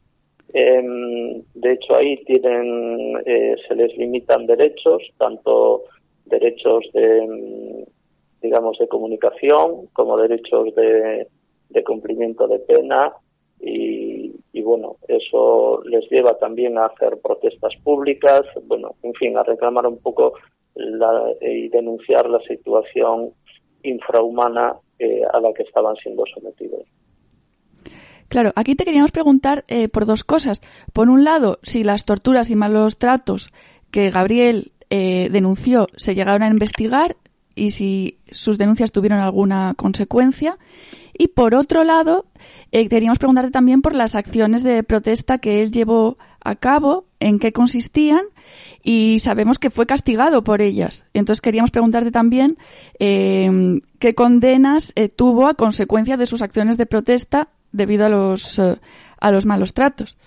Em, de hecho, ahí tienen, eh, se les limitan derechos, tanto derechos de, digamos, de comunicación como derechos de, cumplimiento de pena y, bueno, eso les lleva también a hacer protestas públicas, bueno, en fin, a reclamar un poco y denunciar la situación infrahumana eh, a la que estaban siendo sometidos. Claro, aquí te queríamos preguntar eh, por dos cosas. Por un lado, si las torturas y malos tratos que Gabriel eh, denunció se llegaron a investigar y si sus denuncias tuvieron alguna consecuencia. Y por otro lado, queríamos preguntarte también por las acciones de protesta que él llevó a cabo, en qué consistían y sabemos que fue castigado por ellas. Entonces queríamos preguntarte también eh, qué condenas eh, tuvo a consecuencia de sus acciones de protesta debido a los, eh, a los malos tratos.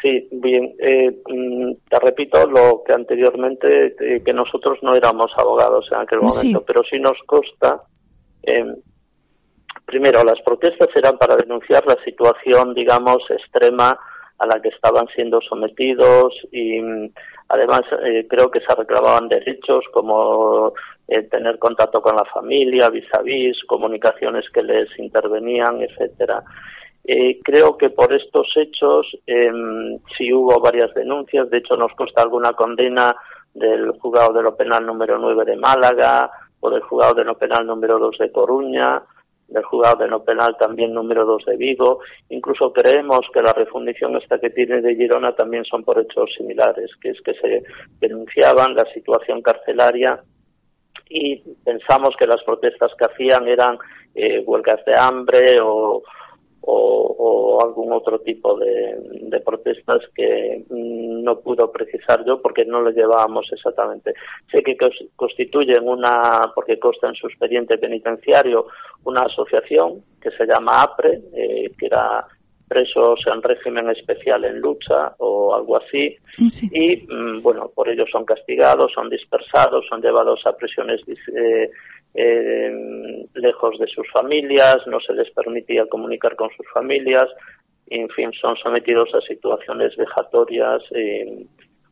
Sí, bien. Eh, mm, te repito lo que anteriormente, que nosotros no éramos abogados en aquel momento, pero sí nos consta. Em, primero, las protestas eran para denunciar la situación, digamos, extrema a la que estaban siendo sometidos y mm, además eh, creo que se reclamaban derechos como tener contacto con la familia, vis a vis, comunicaciones que les intervenían, etcétera. Eh, creo que por estos hechos eh, sí hubo varias denuncias, de hecho nos consta alguna condena del juzgado de lo penal número 9 de Málaga o del juzgado de lo penal número 2 de Coruña, del juzgado de lo penal también número 2 de Vigo. Incluso creemos que la refundición esta que tiene de Girona también son por hechos similares, que es que se denunciaban la situación carcelaria y pensamos que las protestas que hacían eran eh, huelgas de hambre o, o, algún otro tipo de, protestas que no pudo precisar yo porque no lo llevábamos exactamente. Sé que constituyen una, porque consta en su expediente penitenciario, una asociación que se llama APRE, eh, que era presos en régimen especial en lucha o algo así. Y mm, bueno, por ello son castigados, son dispersados, son llevados a prisiones eh, eh, lejos de sus familias, no se les permitía comunicar con sus familias, en fin, son sometidos a situaciones vejatorias, eh,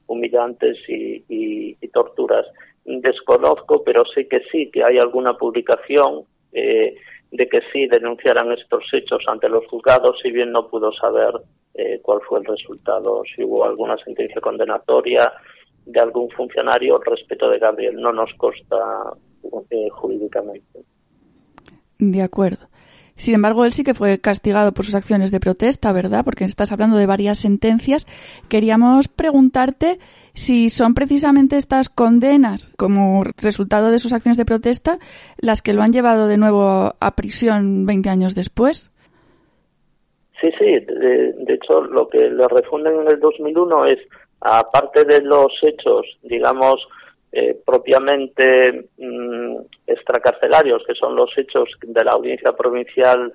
humillantes y, torturas. Desconozco, pero sé que sí, que hay alguna publicación eh, de que sí denunciaran estos hechos ante los juzgados, si bien no pudo saber eh, cuál fue el resultado, si hubo alguna sentencia condenatoria de algún funcionario respecto de Gabriel. No nos consta eh, jurídicamente. De acuerdo. Sin embargo, él sí que fue castigado por sus acciones de protesta, ¿verdad? Porque estás hablando de varias sentencias. Queríamos preguntarte si son precisamente estas condenas como resultado de sus acciones de protesta las que lo han llevado de nuevo a prisión 20 años después. Sí, sí. De, de hecho, lo que le refunden en el 2001 es, aparte de los hechos, digamos, eh, propiamente mm, extracarcelarios, que son los hechos de la audiencia provincial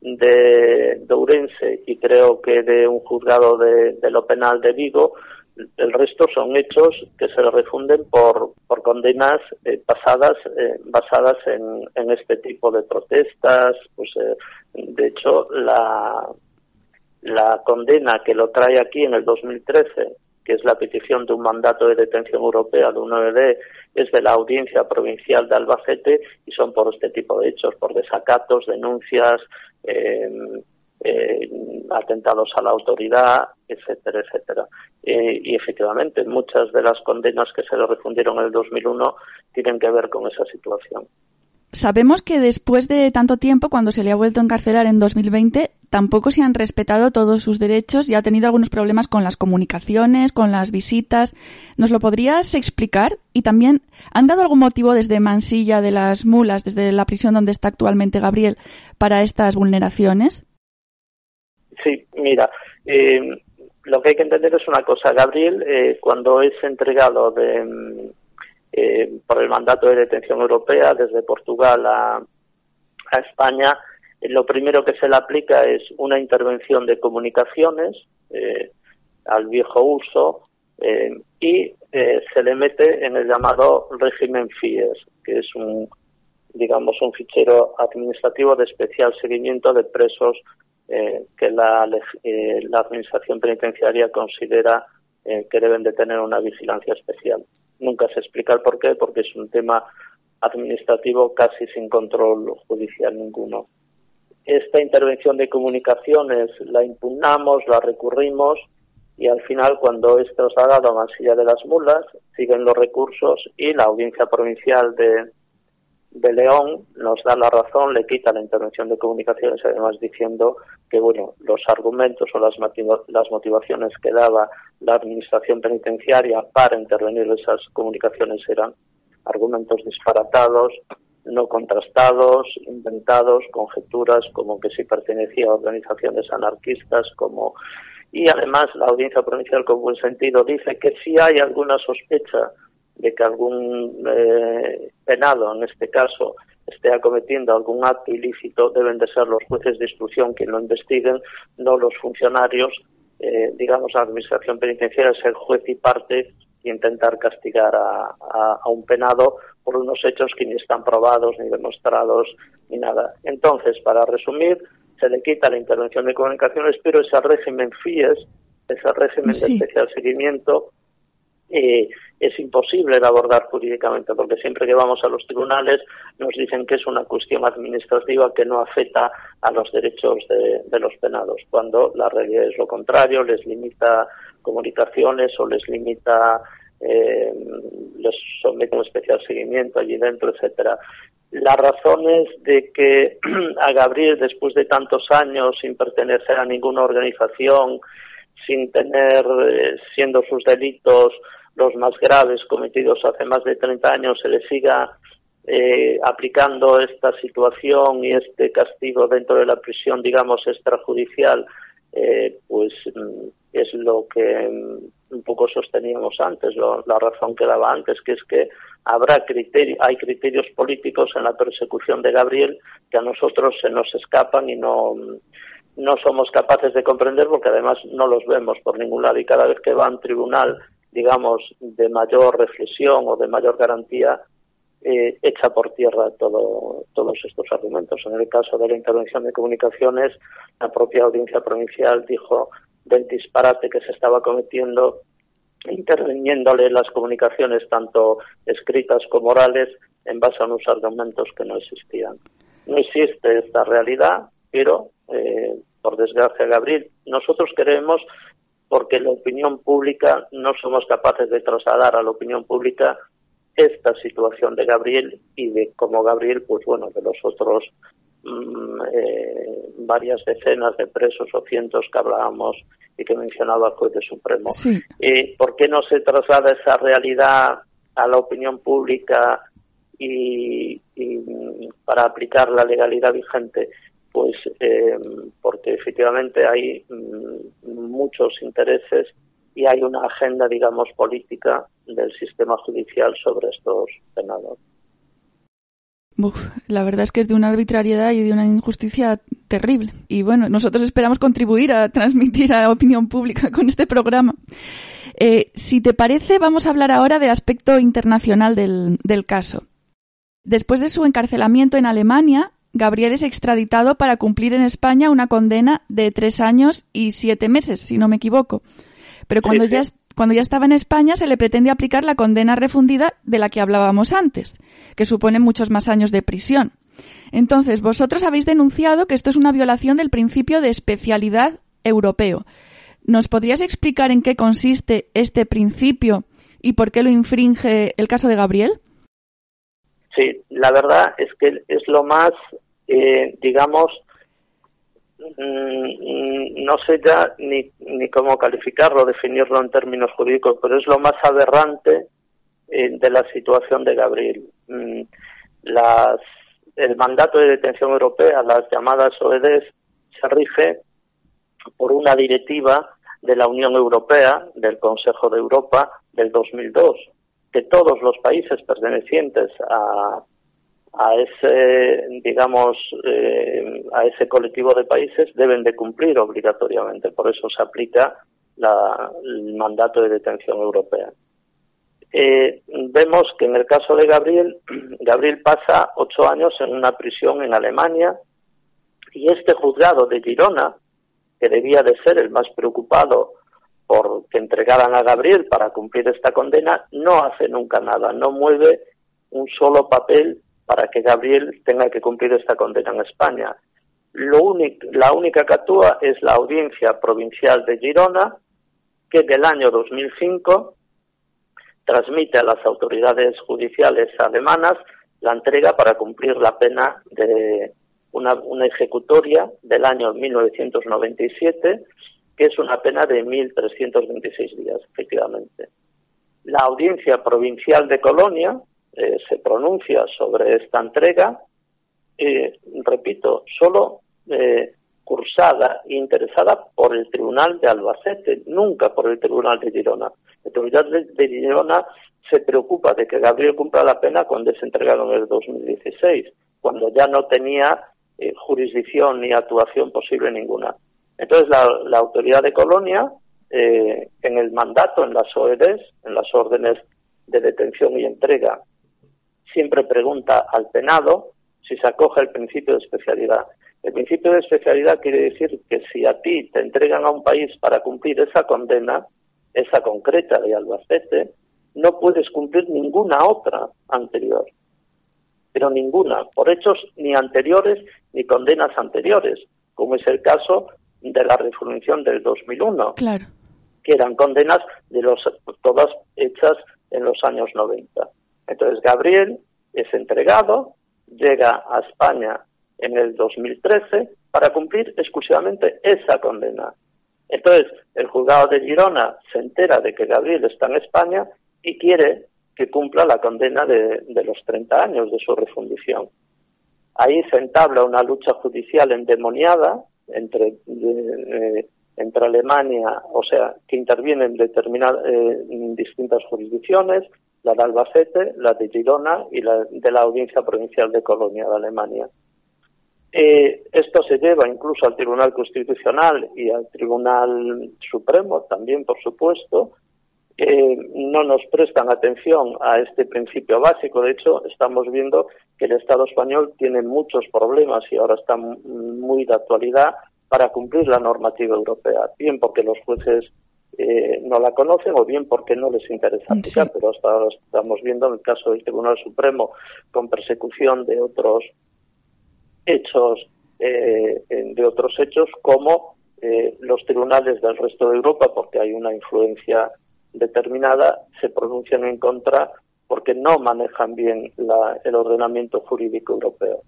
de, de Ourense y creo que de un juzgado de, lo penal de Vigo, el resto son hechos que se refunden por, condenas eh, pasadas, eh, basadas en, este tipo de protestas. Pues, de hecho, la, la condena que lo trae aquí en el 2013 que es la petición de un mandato de detención europea de un 9D, es de la Audiencia Provincial de Albacete y son por este tipo de hechos, por desacatos, denuncias, em, eh, atentados a la autoridad, etcétera, etcétera. Eh, y efectivamente, muchas de las condenas que se le refundieron en el 2001 tienen que ver con esa situación. Sabemos que después de tanto tiempo, cuando se le ha vuelto a encarcelar en 2020, tampoco se han respetado todos sus derechos y ha tenido algunos problemas con las comunicaciones, con las visitas. ¿Nos lo podrías explicar? Y también, ¿han dado algún motivo desde Mansilla de las Mulas, desde la prisión donde está actualmente Gabriel, para estas vulneraciones? Sí, mira, eh, lo que hay que entender es una cosa. Gabriel, eh, cuando es entregado de eh, por el mandato de detención europea desde Portugal a, España, eh, lo primero que se le aplica es una intervención de comunicaciones eh, al viejo uso y se le mete en el llamado régimen FIES, que es un digamos un fichero administrativo de especial seguimiento de presos que la, la administración penitenciaria considera que deben de tener una vigilancia especial. Nunca se explica el por qué, porque es un tema administrativo casi sin control judicial ninguno. Esta intervención de comunicaciones la impugnamos, la recurrimos y al final cuando es trasladado a Mansilla de las Mulas siguen los recursos y la audiencia provincial de, de León nos da la razón, le quita la intervención de comunicaciones, además diciendo que bueno, los argumentos o las, las motivaciones que daba la administración penitenciaria para intervenir esas comunicaciones eran argumentos disparatados, no contrastados, inventados, conjeturas como que si pertenecía a organizaciones anarquistas, como y además la audiencia provincial con buen sentido dice que si hay alguna sospecha de que algún eh, penado, en este caso, esté acometiendo algún acto ilícito deben de ser los jueces de instrucción quien lo investiguen, no los funcionarios, eh, digamos, la administración penitenciaria es el juez y parte y intentar castigar a, a, un penado por unos hechos que ni están probados, ni demostrados, ni nada. Entonces, para resumir, se le quita la intervención de comunicaciones, pero ese régimen FIES, ese régimen de especial seguimiento, eh, es imposible de abordar jurídicamente, porque siempre que vamos a los tribunales nos dicen que es una cuestión administrativa que no afecta a los derechos de, los penados, cuando la realidad es lo contrario, les limita comunicaciones o les limita, eh, les somete a un especial seguimiento allí dentro, etcétera. Las razones de que a Gabriel, después de tantos años sin pertenecer a ninguna organización, sin tener, eh, siendo sus delitos los más graves cometidos hace más de 30 años, se le siga eh, aplicando esta situación y este castigo dentro de la prisión, digamos, extrajudicial, eh, pues mm, es lo que mm, un poco sosteníamos antes, la razón que daba antes, que es que habrá criterios, hay criterios políticos en la persecución de Gabriel que a nosotros se nos escapan y no mm, no somos capaces de comprender porque además no los vemos por ningún lado y cada vez que va a un tribunal digamos, de mayor reflexión o de mayor garantía, eh, echa por tierra todo, todos estos argumentos. En el caso de la intervención de comunicaciones, la propia audiencia provincial dijo del disparate que se estaba cometiendo interviniéndole las comunicaciones tanto escritas como orales en base a unos argumentos que no existían. No existe esta realidad, pero eh, por desgracia, Gabriel, nosotros queremos porque la opinión pública no somos capaces de trasladar a la opinión pública esta situación de Gabriel y de cómo Gabriel, pues bueno, de los otros mm, eh, varias decenas de presos o cientos que hablábamos y que mencionaba el juez de Supremo. Eh, ¿Por qué no se traslada esa realidad a la opinión pública y, y para aplicar la legalidad vigente? Pues eh, porque efectivamente hay mm, muchos intereses y hay una agenda, digamos, política del sistema judicial sobre estos penados. la verdad es que es de una arbitrariedad y de una injusticia terrible. Y bueno, nosotros esperamos contribuir a transmitir a la opinión pública con este programa. Eh, si te parece, vamos a hablar ahora del aspecto internacional del, del caso. Después de su encarcelamiento en Alemania, Gabriel es extraditado para cumplir en España una condena de tres años y siete meses, si no me equivoco. Pero cuando, Ya, cuando ya estaba en España se le pretende aplicar la condena refundida de la que hablábamos antes, que supone muchos más años de prisión. Entonces, vosotros habéis denunciado que esto es una violación del principio de especialidad europeo. ¿Nos podrías explicar en qué consiste este principio y por qué lo infringe el caso de Gabriel? Sí, la verdad es que es lo más, eh, digamos, mm, no sé ya ni, ni cómo calificarlo, definirlo en términos jurídicos, pero es lo más aberrante eh, de la situación de Gabriel. Mm, las, el mandato de detención europea, las llamadas OEDs, se rige por una directiva de la Unión Europea, del Consejo de Europa, del 2002 que todos los países pertenecientes a, a ese, digamos, eh, a ese colectivo de países deben de cumplir obligatoriamente. Por eso se aplica el mandato de detención europea. Eh, vemos que en el caso de Gabriel, Gabriel pasa ocho años en una prisión en Alemania y este juzgado de Girona, que debía de ser el más preocupado por que entregaran a Gabriel para cumplir esta condena, no hace nunca nada, no mueve un solo papel para que Gabriel tenga que cumplir esta condena en España. Lo la única que actúa es la Audiencia Provincial de Girona, que del año 2005 transmite a las autoridades judiciales alemanas la entrega para cumplir la pena de una, una ejecutoria del año 1997 que es una pena de 1.326 días, efectivamente. La Audiencia Provincial de Colonia eh, se pronuncia sobre esta entrega, eh, repito, solo eh, cursada e interesada por el Tribunal de Albacete, nunca por el Tribunal de Girona. El Tribunal de, Girona se preocupa de que Gabriel cumpla la pena cuando es entregado en el 2016, cuando ya no tenía eh, jurisdicción ni actuación posible ninguna. Entonces la, autoridad de Colonia, eh, en el mandato, en las OEDs, en las órdenes de detención y entrega, siempre pregunta al penado si se acoge el principio de especialidad. El principio de especialidad quiere decir que si a ti te entregan a un país para cumplir esa condena, esa concreta de Albacete, no puedes cumplir ninguna otra anterior. Pero ninguna, por hechos ni anteriores ni condenas anteriores, como es el caso de la resolución del 2001, claro. que eran condenas de los todas hechas en los años 90. Entonces Gabriel es entregado, llega a España en el 2013 para cumplir exclusivamente esa condena. Entonces, el juzgado de Girona se entera de que Gabriel está en España y quiere que cumpla la condena de, los 30 años de su refundición. Ahí se entabla una lucha judicial endemoniada entre, eh, entre Alemania, o sea, que intervienen en, determinadas, eh, distintas jurisdicciones, la de Albacete, la de Girona y la de la Audiencia Provincial de Colonia de Alemania. Eh, esto se lleva incluso al Tribunal Constitucional y al Tribunal Supremo también, por supuesto. Eh, no nos prestan atención a este principio básico. De hecho, estamos viendo que el Estado español tiene muchos problemas y ahora está muy de actualidad para cumplir la normativa europea, bien porque los jueces eh, no la conocen o bien porque no les interesa aplicar, pero hasta ahora estamos viendo en el caso del Tribunal Supremo con persecución de otros hechos eh, de otros hechos como eh, los tribunales del resto de Europa, porque hay una influencia determinada, se pronuncian en contra porque no manejan bien el ordenamiento jurídico europeo.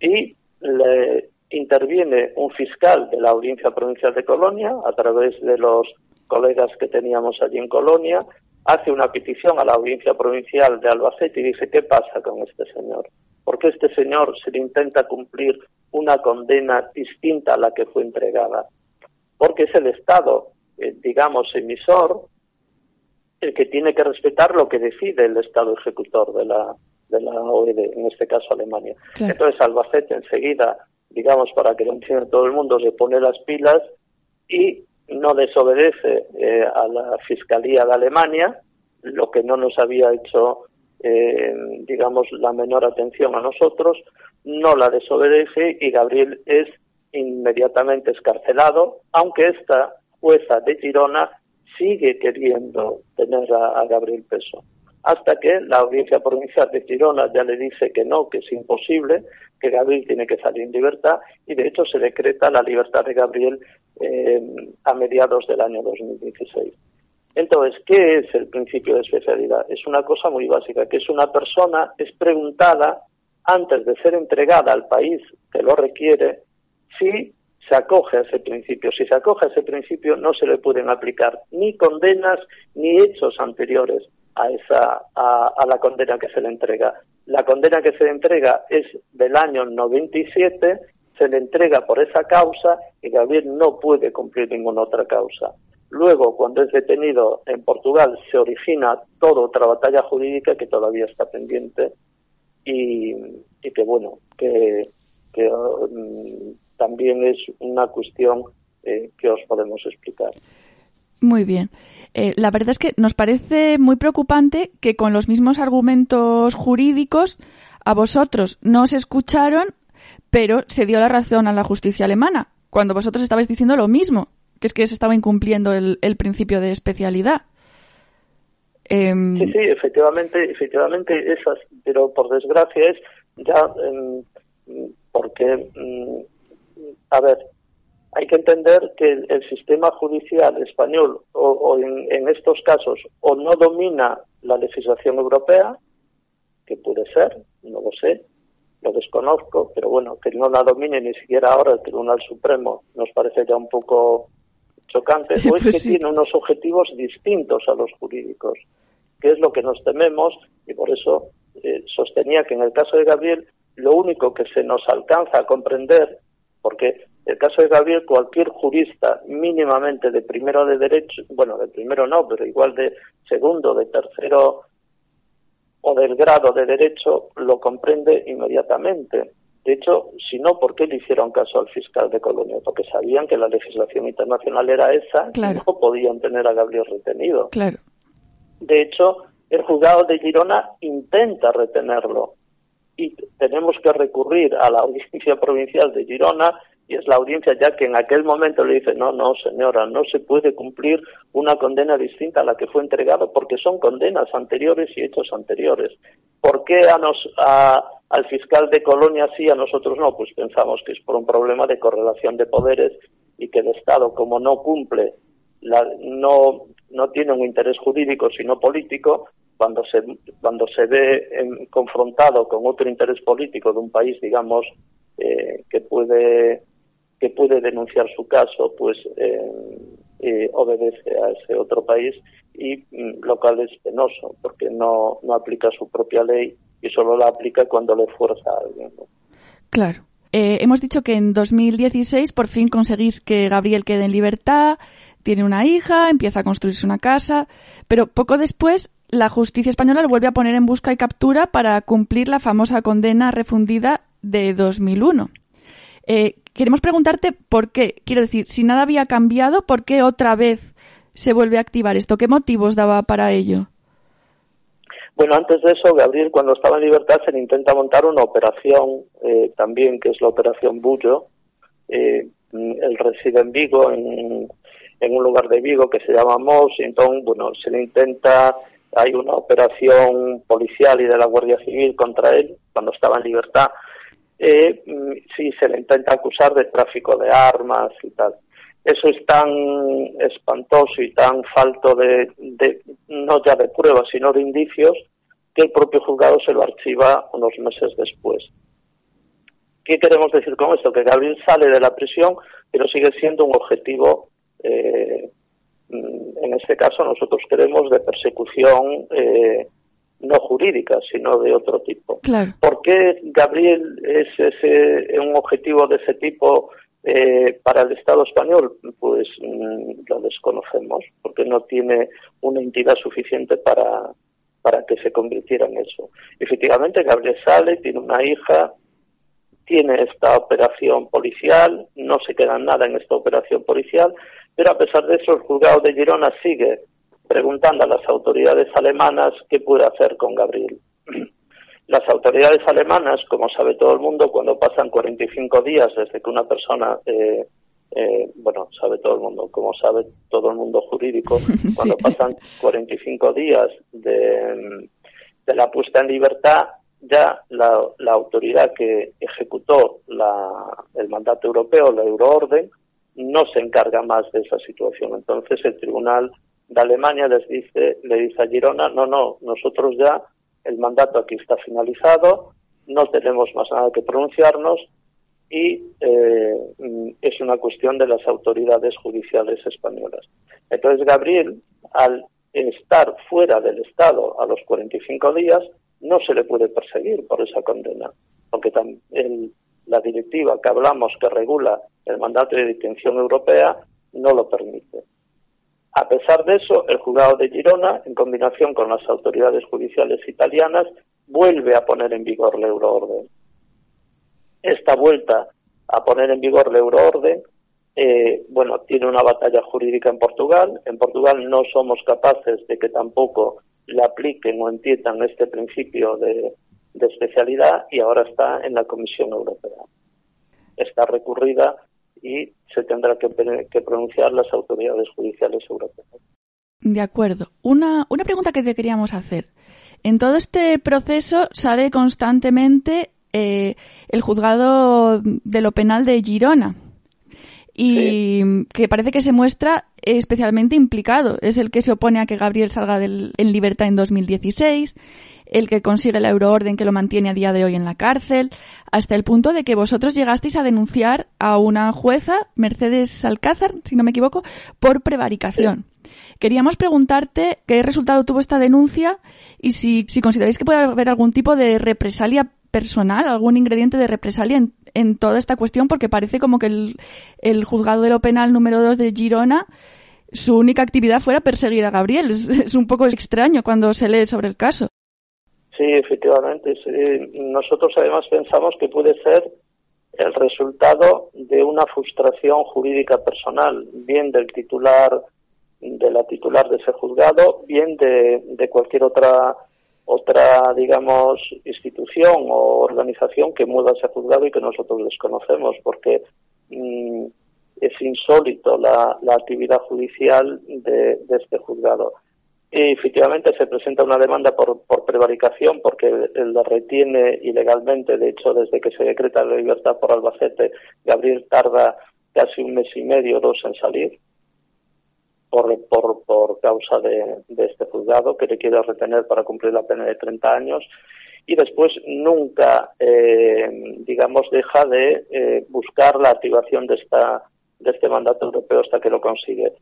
Y le interviene un fiscal de la Audiencia Provincial de Colonia, a través de los colegas que teníamos allí en Colonia, hace una petición a la Audiencia Provincial de Albacete y dice, ¿qué pasa con este señor? porque este señor se le intenta cumplir una condena distinta a la que fue entregada, porque es el Estado, eh, digamos, emisor, el que tiene que respetar lo que decide el Estado ejecutor de la, de la OED, en este caso Alemania. Entonces Albacete enseguida, digamos, para que lo entienda todo el mundo, se pone las pilas y no desobedece eh, a la Fiscalía de Alemania, lo que no nos había hecho eh, digamos, la menor atención a nosotros, no la desobedece y Gabriel es inmediatamente escarcelado, aunque esta jueza de Girona sigue queriendo tener a, Gabriel Peso. Hasta que la audiencia provincial de Girona ya le dice que no, que es imposible, que Gabriel tiene que salir en libertad y de hecho se decreta la libertad de Gabriel eh, a mediados del año 2016. Entonces, ¿qué es el principio de especialidad? Es una cosa muy básica, que es una persona, es preguntada antes de ser entregada al país que lo requiere, si se acoge a ese principio. Si se acoge a ese principio, no se le pueden aplicar ni condenas ni hechos anteriores a, esa, a, la condena que se le entrega. La condena que se le entrega es del año 97, se le entrega por esa causa y Gabriel no puede cumplir ninguna otra causa. Luego, cuando es detenido en Portugal, se origina toda otra batalla jurídica que todavía está pendiente y, que, bueno, que, mm, también es una cuestión eh, que os podemos explicar. Muy bien. Eh, la verdad es que nos parece muy preocupante que con los mismos argumentos jurídicos a vosotros no os escucharon, pero se dio la razón a la justicia alemana, cuando vosotros estabais diciendo lo mismo que es que se estaba incumpliendo el, principio de especialidad. Em, sí, sí, efectivamente, efectivamente esas, pero por desgracia es ya em, porque, mm, a ver, hay que entender que el, sistema judicial español o, en, estos casos o no domina la legislación europea, que puede ser, no lo sé, lo desconozco, pero bueno, que no la domine ni siquiera ahora el Tribunal Supremo nos parece ya un poco chocante, o es pues que tiene unos objetivos distintos a los jurídicos, que es lo que nos tememos, y por eso eh, sostenía que en el caso de Gabriel lo único que se nos alcanza a comprender, porque el caso de Gabriel cualquier jurista mínimamente de primero de derecho, bueno, de primero no, pero igual de segundo, de tercero o del grado de derecho lo comprende inmediatamente. De hecho, si no, ¿por qué le hicieron caso al fiscal de Colonia? Porque sabían que la legislación internacional era esa y no podían tener a Gabriel retenido. Claro. De hecho, el juzgado de Girona intenta retenerlo y tenemos que recurrir a la audiencia provincial de Girona y es la audiencia ya que en aquel momento le dice no, no, señora, no se puede cumplir una condena distinta a la que fue entregada porque son condenas anteriores y hechos anteriores. ¿Por qué a nos, al fiscal de Colonia sí, a nosotros no? Pues pensamos que es por un problema de correlación de poderes y que el Estado, como no cumple, la, no, no tiene un interés jurídico sino político, cuando se, cuando se ve confrontado con otro interés político de un país, digamos, eh, que puede que puede denunciar su caso, pues eh, eh, obedece a ese otro país y mm, lo cual es penoso porque no, no aplica su propia ley y solo la aplica cuando le fuerza a alguien. Claro. hemos dicho que en 2016 por fin conseguís que Gabriel quede en libertad, tiene una hija, empieza a construirse una casa, pero poco después la justicia española lo vuelve a poner en busca y captura para cumplir la famosa condena refundida de 2001. Eh, queremos preguntarte por qué, quiero decir, si nada había cambiado, ¿por qué otra vez se vuelve a activar esto? ¿Qué motivos daba para ello? Bueno, antes de eso, Gabriel, cuando estaba en libertad, se le intenta montar una operación eh, también, que es la operación Bullo. Eh, él reside en Vigo, en, un lugar de Vigo que se llama Mos, y entonces, bueno, se le intenta, hay una operación policial y de la Guardia Civil contra él cuando estaba en libertad, eh, mm, sí se le intenta acusar de tráfico de armas y tal. Eso es tan espantoso y tan falto de, no ya de pruebas, sino de indicios, que el propio juzgado se lo archiva unos meses después. ¿Qué queremos decir con esto? Que Gabriel sale de la prisión, pero sigue siendo un objetivo, eh, mm, en este caso nosotros queremos, de persecución eh, no jurídica, sino de otro tipo. ¿Por qué Gabriel es ese, un objetivo de ese tipo eh, para el Estado español? Pues mm, lo desconocemos, porque no tiene una entidad suficiente para, para que se convirtiera en eso. Efectivamente, Gabriel sale, tiene una hija, tiene esta operación policial, no se queda nada en esta operación policial, pero a pesar de eso el juzgado de Girona sigue preguntando a las autoridades alemanas qué puede hacer con Gabriel. Las autoridades alemanas, como sabe todo el mundo, cuando pasan 45 días desde que una persona, eh, eh, bueno, sabe todo el mundo, como sabe todo el mundo jurídico, cuando pasan 45 días de, de, la puesta en libertad, ya la, la autoridad que ejecutó la, el mandato europeo, la euroorden, no se encarga más de esa situación. Entonces el tribunal de Alemania les dice, le dice a Girona, no, no, nosotros ya el mandato aquí está finalizado, no tenemos más nada que pronunciarnos y eh, es una cuestión de las autoridades judiciales españolas. Entonces Gabriel, al estar fuera del Estado a los 45 días, no se le puede perseguir por esa condena, porque la directiva que hablamos que regula el mandato de detención europea no lo permite. A pesar de eso, el juzgado de Girona, en combinación con las autoridades judiciales italianas, vuelve a poner en vigor la euroorden. Esta vuelta a poner en vigor la euroorden, eh, bueno, tiene una batalla jurídica en Portugal. En Portugal no somos capaces de que tampoco le apliquen o entiendan este principio de especialidad y ahora está en la Comisión Europea. Está recurrida y se tendrá que, pronunciar las autoridades judiciales europeas. De acuerdo. Una, una pregunta que te queríamos hacer. En todo este proceso sale constantemente eh, el juzgado de lo penal de Girona y que parece que se muestra especialmente implicado. Es el que se opone a que Gabriel salga en libertad en 2016 el que consigue la euroorden que lo mantiene a día de hoy en la cárcel, hasta el punto de que vosotros llegasteis a denunciar a una jueza, Mercedes Alcázar, si no me equivoco, por prevaricación. Queríamos preguntarte qué resultado tuvo esta denuncia y si, si consideráis que puede haber algún tipo de represalia personal, algún ingrediente de represalia en, toda esta cuestión, porque parece como que el, el juzgado de lo penal número 2 de Girona su única actividad fuera perseguir a Gabriel. es, un poco extraño cuando se lee sobre el caso. Sí, efectivamente. Nosotros además pensamos que puede ser el resultado de una frustración jurídica personal, bien del titular, de la titular de ese juzgado, bien de, de cualquier otra otra, digamos, institución o organización que mueva ese juzgado y que nosotros desconocemos, porque mm, es insólito la, la actividad judicial de, de este juzgado. Y efectivamente se presenta una demanda por, por prevaricación porque la retiene ilegalmente. De hecho, desde que se decreta la libertad por Albacete, Gabriel tarda casi un mes y medio, dos en salir por, por, por causa de, de este juzgado que le quiere retener para cumplir la pena de 30 años y después nunca, eh, digamos, deja de eh, buscar la activación de esta de este mandato europeo hasta que lo consigue.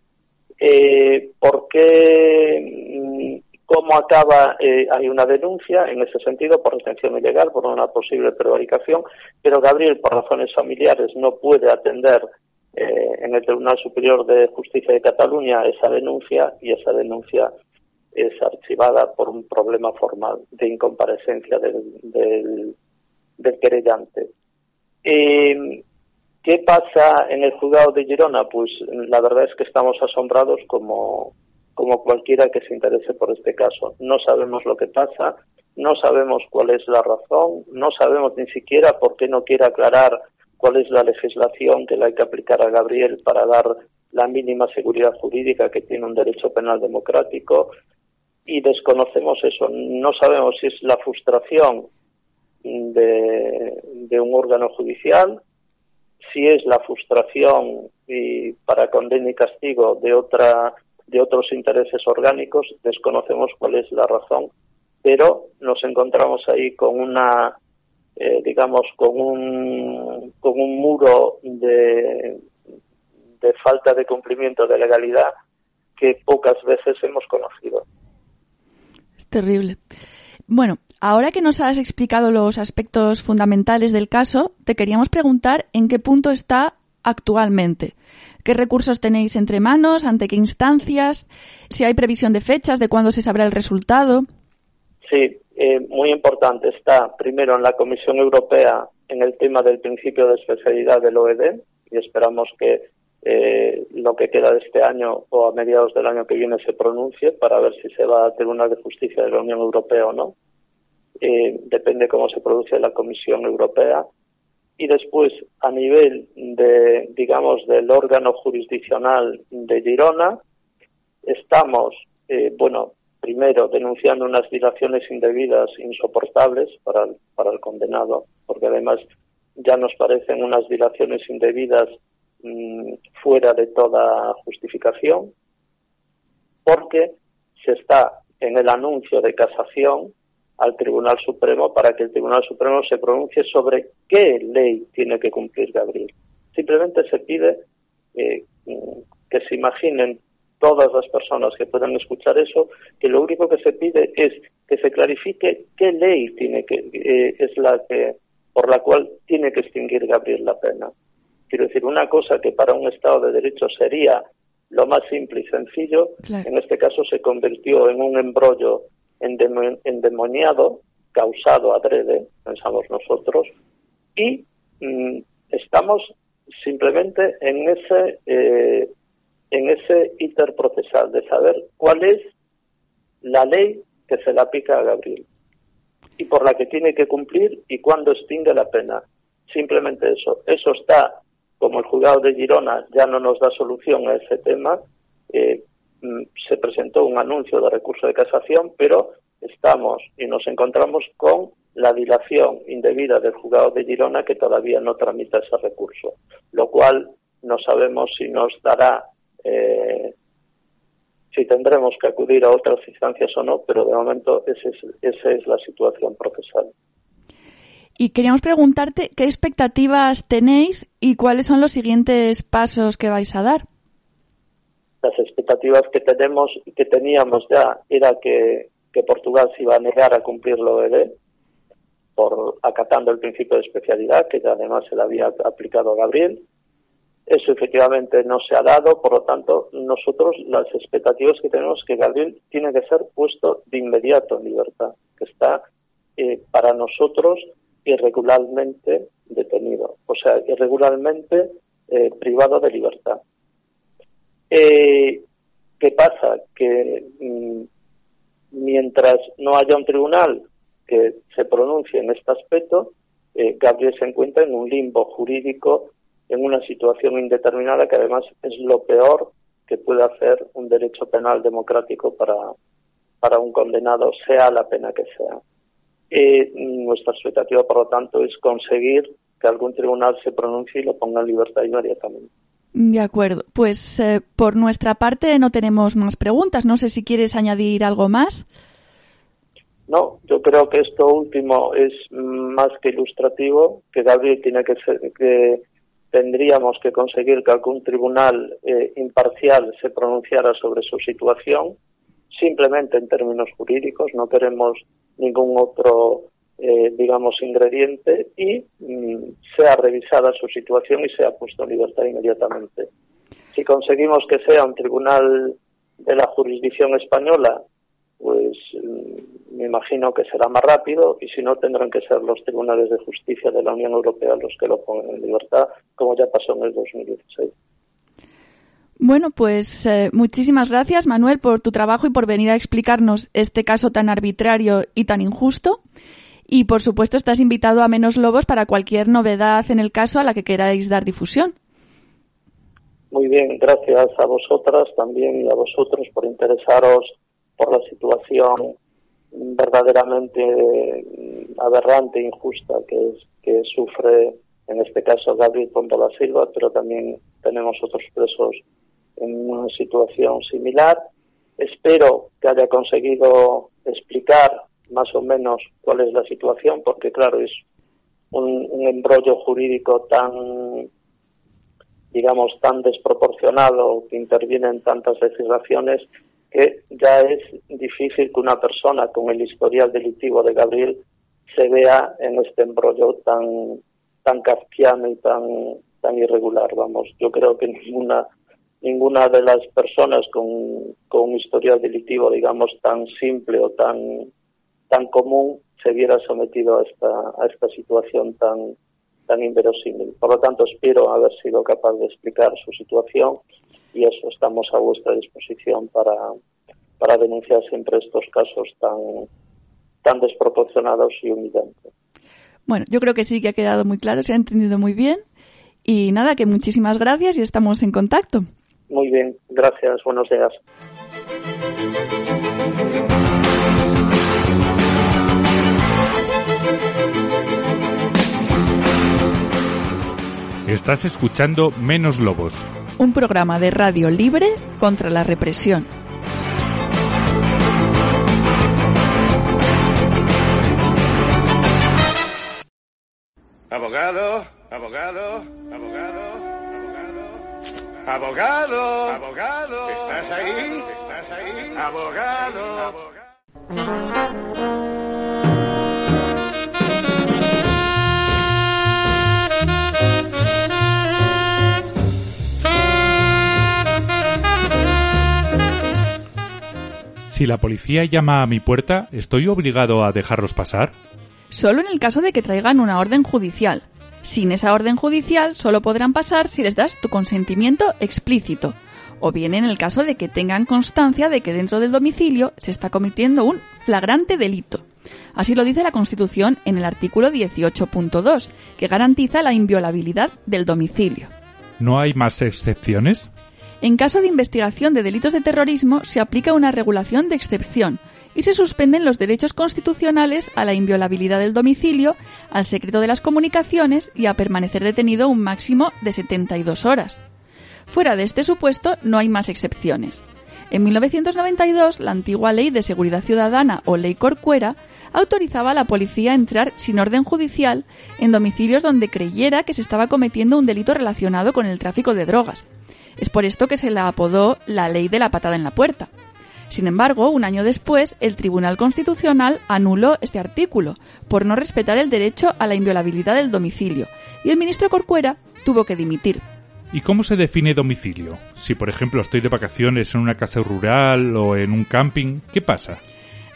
Eh, ¿Por qué? Mm, ¿Cómo acaba? Eh, hay una denuncia en ese sentido por retención ilegal, por una posible prevaricación, pero Gabriel, por razones familiares, no puede atender eh, en el Tribunal Superior de Justicia de Cataluña esa denuncia y esa denuncia es archivada por un problema formal de incomparecencia del, del, del querellante. Eh, ¿Qué pasa en el juzgado de Girona? Pues la verdad es que estamos asombrados como, como cualquiera que se interese por este caso. No sabemos lo que pasa, no sabemos cuál es la razón, no sabemos ni siquiera por qué no quiere aclarar cuál es la legislación que le hay que aplicar a Gabriel para dar la mínima seguridad jurídica que tiene un derecho penal democrático y desconocemos eso. No sabemos si es la frustración de, de un órgano judicial, si es la frustración y para condena y castigo de otra de otros intereses orgánicos, desconocemos cuál es la razón, pero nos encontramos ahí con una eh, digamos con un con un muro de de falta de cumplimiento de legalidad que pocas veces hemos conocido. Es terrible. Bueno, ahora que nos has explicado los aspectos fundamentales del caso, te queríamos preguntar en qué punto está actualmente. ¿Qué recursos tenéis entre manos? ¿Ante qué instancias? Si hay previsión de fechas, de cuándo se sabrá el resultado. Sí, eh, muy importante. Está primero en la Comisión Europea en el tema del principio de especialidad del OED y esperamos que eh, lo que queda de este año o a mediados del año que viene se pronuncie para ver si se va al Tribunal de Justicia de la Unión Europea o no. Eh, depende cómo se produce la Comisión Europea. Y después, a nivel de, digamos, del órgano jurisdiccional de Girona, estamos, eh, bueno, primero denunciando unas dilaciones indebidas insoportables para para el condenado, porque además ya nos parecen unas dilaciones indebidas Mm, fuera de toda justificación, porque se está en el anuncio de casación al Tribunal Supremo para que el Tribunal Supremo se pronuncie sobre qué ley tiene que cumplir Gabriel. Simplemente se pide eh, que se imaginen todas las personas que puedan escuchar eso, que lo único que se pide es que se clarifique qué ley tiene que eh, es la que por la cual tiene que extinguir Gabriel la pena. Quiero decir, una cosa que para un Estado de Derecho sería lo más simple y sencillo, en este caso se convirtió en un embrollo endemoniado, causado adrede, pensamos nosotros, y mm, estamos simplemente en ese eh, en ese interprocesal de saber cuál es la ley que se le aplica a Gabriel y por la que tiene que cumplir y cuándo extingue la pena. Simplemente eso. Eso está como el juzgado de Girona ya no nos da solución a ese tema, eh, mm, se presentó un anuncio de recurso de casación, pero estamos y nos encontramos con la dilación indebida del juzgado de Girona que todavía no tramita ese recurso, lo cual no sabemos si nos dará, eh, si tendremos que acudir a otras instancias o no, pero de momento ese es, esa es la situación procesal. Y queríamos preguntarte qué expectativas tenéis y cuáles son los siguientes pasos que vais a dar. Las expectativas que tenemos que teníamos ya era que, Portugal se iba a negar a cumplir lo OED por acatando el principio de especialidad que además se le había aplicado a Gabriel. Eso efectivamente no se ha dado, por lo tanto, nosotros las expectativas que tenemos es que Gabriel tiene que ser puesto de inmediato en libertad, que está eh, para nosotros irregularmente detenido, o sea, irregularmente eh, privado de libertad. Eh, ¿Qué pasa? Que mm, mientras no haya un tribunal que se pronuncie en este aspecto, eh, Gabriel se encuentra en un limbo jurídico, en una situación indeterminada que además es lo peor que puede hacer un derecho penal democrático para, para un condenado, sea la pena que sea. Eh, nuestra expectativa, por lo tanto, es conseguir que algún tribunal se pronuncie y lo ponga en libertad inmediatamente. De acuerdo. Pues eh, por nuestra parte no tenemos más preguntas. No sé si quieres añadir algo más. No, yo creo que esto último es más que ilustrativo, que Gabriel tiene que ser, que tendríamos que conseguir que algún tribunal eh, imparcial se pronunciara sobre su situación, simplemente en términos jurídicos, no queremos ningún otro eh, digamos, ingrediente y mm, sea revisada su situación y sea puesto en libertad inmediatamente. Si conseguimos que sea un tribunal de la jurisdicción española, pues mm, me imagino que será más rápido y si no tendrán que ser los tribunales de justicia de la Unión Europea los que lo pongan en libertad, como ya pasó en el 2016. Bueno, pues eh, muchísimas gracias, Manuel, por tu trabajo y por venir a explicarnos este caso tan arbitrario y tan injusto. Y por supuesto estás invitado a Menos Lobos para cualquier novedad en el caso a la que queráis dar difusión. Muy bien, gracias a vosotras también y a vosotros por interesaros por la situación verdaderamente aberrante e injusta que, que sufre en este caso Gabriel Pontola Silva, pero también tenemos otros presos en una situación similar. Espero que haya conseguido explicar más o menos cuál es la situación, porque claro, es un, embrollo jurídico tan, digamos, tan desproporcionado, que interviene en tantas legislaciones, que ya es difícil que una persona con el historial delictivo de Gabriel se vea en este embrollo tan, tan kafkiano y tan, tan irregular. Vamos, yo creo que ninguna ninguna de las personas con, un historial delictivo, digamos, tan simple o tan tan común se viera sometido a esta, a esta situación tan, tan inverosímil. Por lo tanto, espero haber sido capaz de explicar su situación y eso estamos a vuestra disposición para, para denunciar siempre estos casos tan, tan desproporcionados y humillantes. Bueno, yo creo que sí que ha quedado muy claro, se ha entendido muy bien. Y nada, que muchísimas gracias y estamos en contacto. Muy bien, gracias, buenos días. Estás escuchando Menos Lobos. Un programa de radio libre contra la represión. Abogado, abogado, abogado, abogado. Abogado. ¿Estás ahí? ¿Estás ahí? Abogado. abogado. Si la policía llama a mi puerta, ¿estoy obligado a dejarlos pasar? Solo en el caso de que traigan una orden judicial. Sin esa orden judicial, solo podrán pasar si les das tu consentimiento explícito, o bien en el caso de que tengan constancia de que dentro del domicilio se está cometiendo un flagrante delito. Así lo dice la Constitución en el artículo 18.2, que garantiza la inviolabilidad del domicilio. ¿No hay más excepciones? En caso de investigación de delitos de terrorismo se aplica una regulación de excepción y se suspenden los derechos constitucionales a la inviolabilidad del domicilio, al secreto de las comunicaciones y a permanecer detenido un máximo de 72 horas. Fuera de este supuesto no hay más excepciones. En 1992, la antigua Ley de Seguridad Ciudadana o Ley Corcuera autorizaba a la policía a entrar sin orden judicial en domicilios donde creyera que se estaba cometiendo un delito relacionado con el tráfico de drogas. Es por esto que se la apodó la ley de la patada en la puerta. Sin embargo, un año después, el Tribunal Constitucional anuló este artículo por no respetar el derecho a la inviolabilidad del domicilio y el ministro Corcuera tuvo que dimitir. ¿Y cómo se define domicilio? Si, por ejemplo, estoy de vacaciones en una casa rural o en un camping, ¿qué pasa?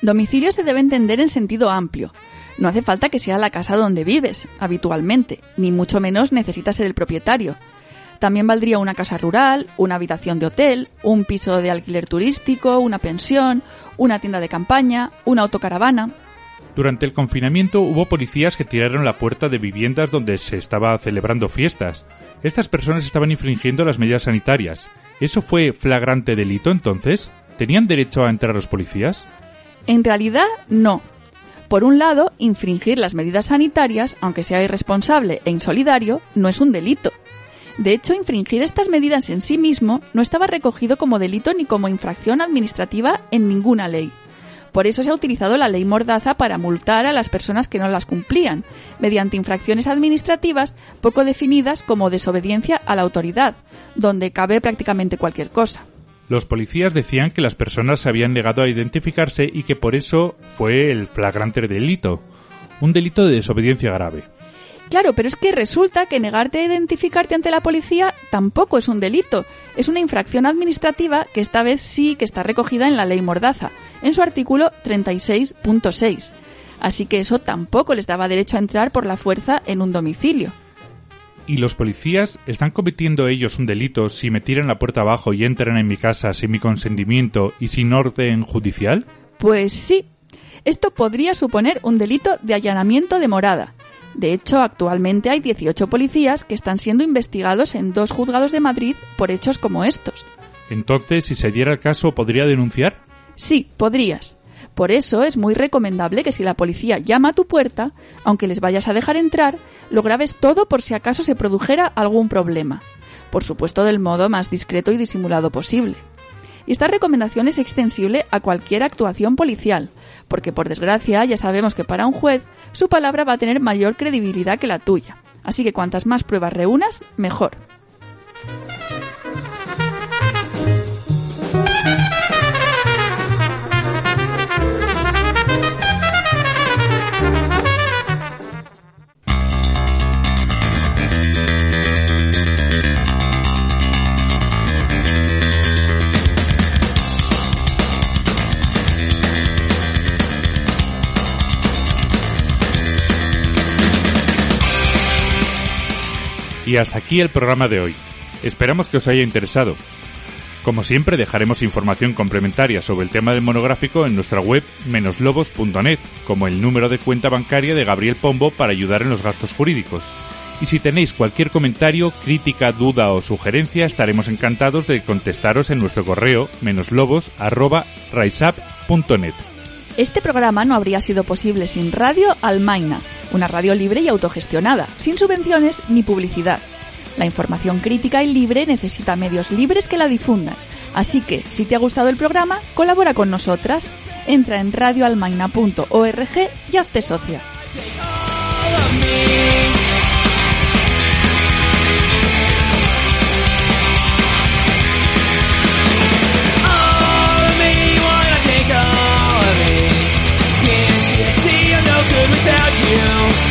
Domicilio se debe entender en sentido amplio. No hace falta que sea la casa donde vives habitualmente, ni mucho menos necesitas ser el propietario. También valdría una casa rural, una habitación de hotel, un piso de alquiler turístico, una pensión, una tienda de campaña, una autocaravana. Durante el confinamiento hubo policías que tiraron la puerta de viviendas donde se estaba celebrando fiestas. Estas personas estaban infringiendo las medidas sanitarias. ¿Eso fue flagrante delito entonces? ¿Tenían derecho a entrar los policías? En realidad, no. Por un lado, infringir las medidas sanitarias, aunque sea irresponsable e insolidario, no es un delito. De hecho, infringir estas medidas en sí mismo no estaba recogido como delito ni como infracción administrativa en ninguna ley. Por eso se ha utilizado la ley Mordaza para multar a las personas que no las cumplían, mediante infracciones administrativas poco definidas como desobediencia a la autoridad, donde cabe prácticamente cualquier cosa. Los policías decían que las personas se habían negado a identificarse y que por eso fue el flagrante delito, un delito de desobediencia grave. Claro, pero es que resulta que negarte a identificarte ante la policía tampoco es un delito, es una infracción administrativa que esta vez sí que está recogida en la ley Mordaza, en su artículo 36.6. Así que eso tampoco les daba derecho a entrar por la fuerza en un domicilio. ¿Y los policías están cometiendo ellos un delito si me tiran la puerta abajo y entran en mi casa sin mi consentimiento y sin orden judicial? Pues sí. Esto podría suponer un delito de allanamiento de morada. De hecho, actualmente hay 18 policías que están siendo investigados en dos juzgados de Madrid por hechos como estos. Entonces, si se diera el caso, ¿podría denunciar? Sí, podrías. Por eso es muy recomendable que si la policía llama a tu puerta, aunque les vayas a dejar entrar, lo grabes todo por si acaso se produjera algún problema. Por supuesto del modo más discreto y disimulado posible. Y esta recomendación es extensible a cualquier actuación policial, porque por desgracia ya sabemos que para un juez su palabra va a tener mayor credibilidad que la tuya. Así que cuantas más pruebas reúnas, mejor. Y hasta aquí el programa de hoy. Esperamos que os haya interesado. Como siempre, dejaremos información complementaria sobre el tema del monográfico en nuestra web menoslobos.net, como el número de cuenta bancaria de Gabriel Pombo para ayudar en los gastos jurídicos. Y si tenéis cualquier comentario, crítica, duda o sugerencia, estaremos encantados de contestaros en nuestro correo menoslobos.riseup.net. Este programa no habría sido posible sin Radio Almaina, una radio libre y autogestionada, sin subvenciones ni publicidad. La información crítica y libre necesita medios libres que la difundan. Así que, si te ha gustado el programa, colabora con nosotras. Entra en radioalmaina.org y hazte socia. without you.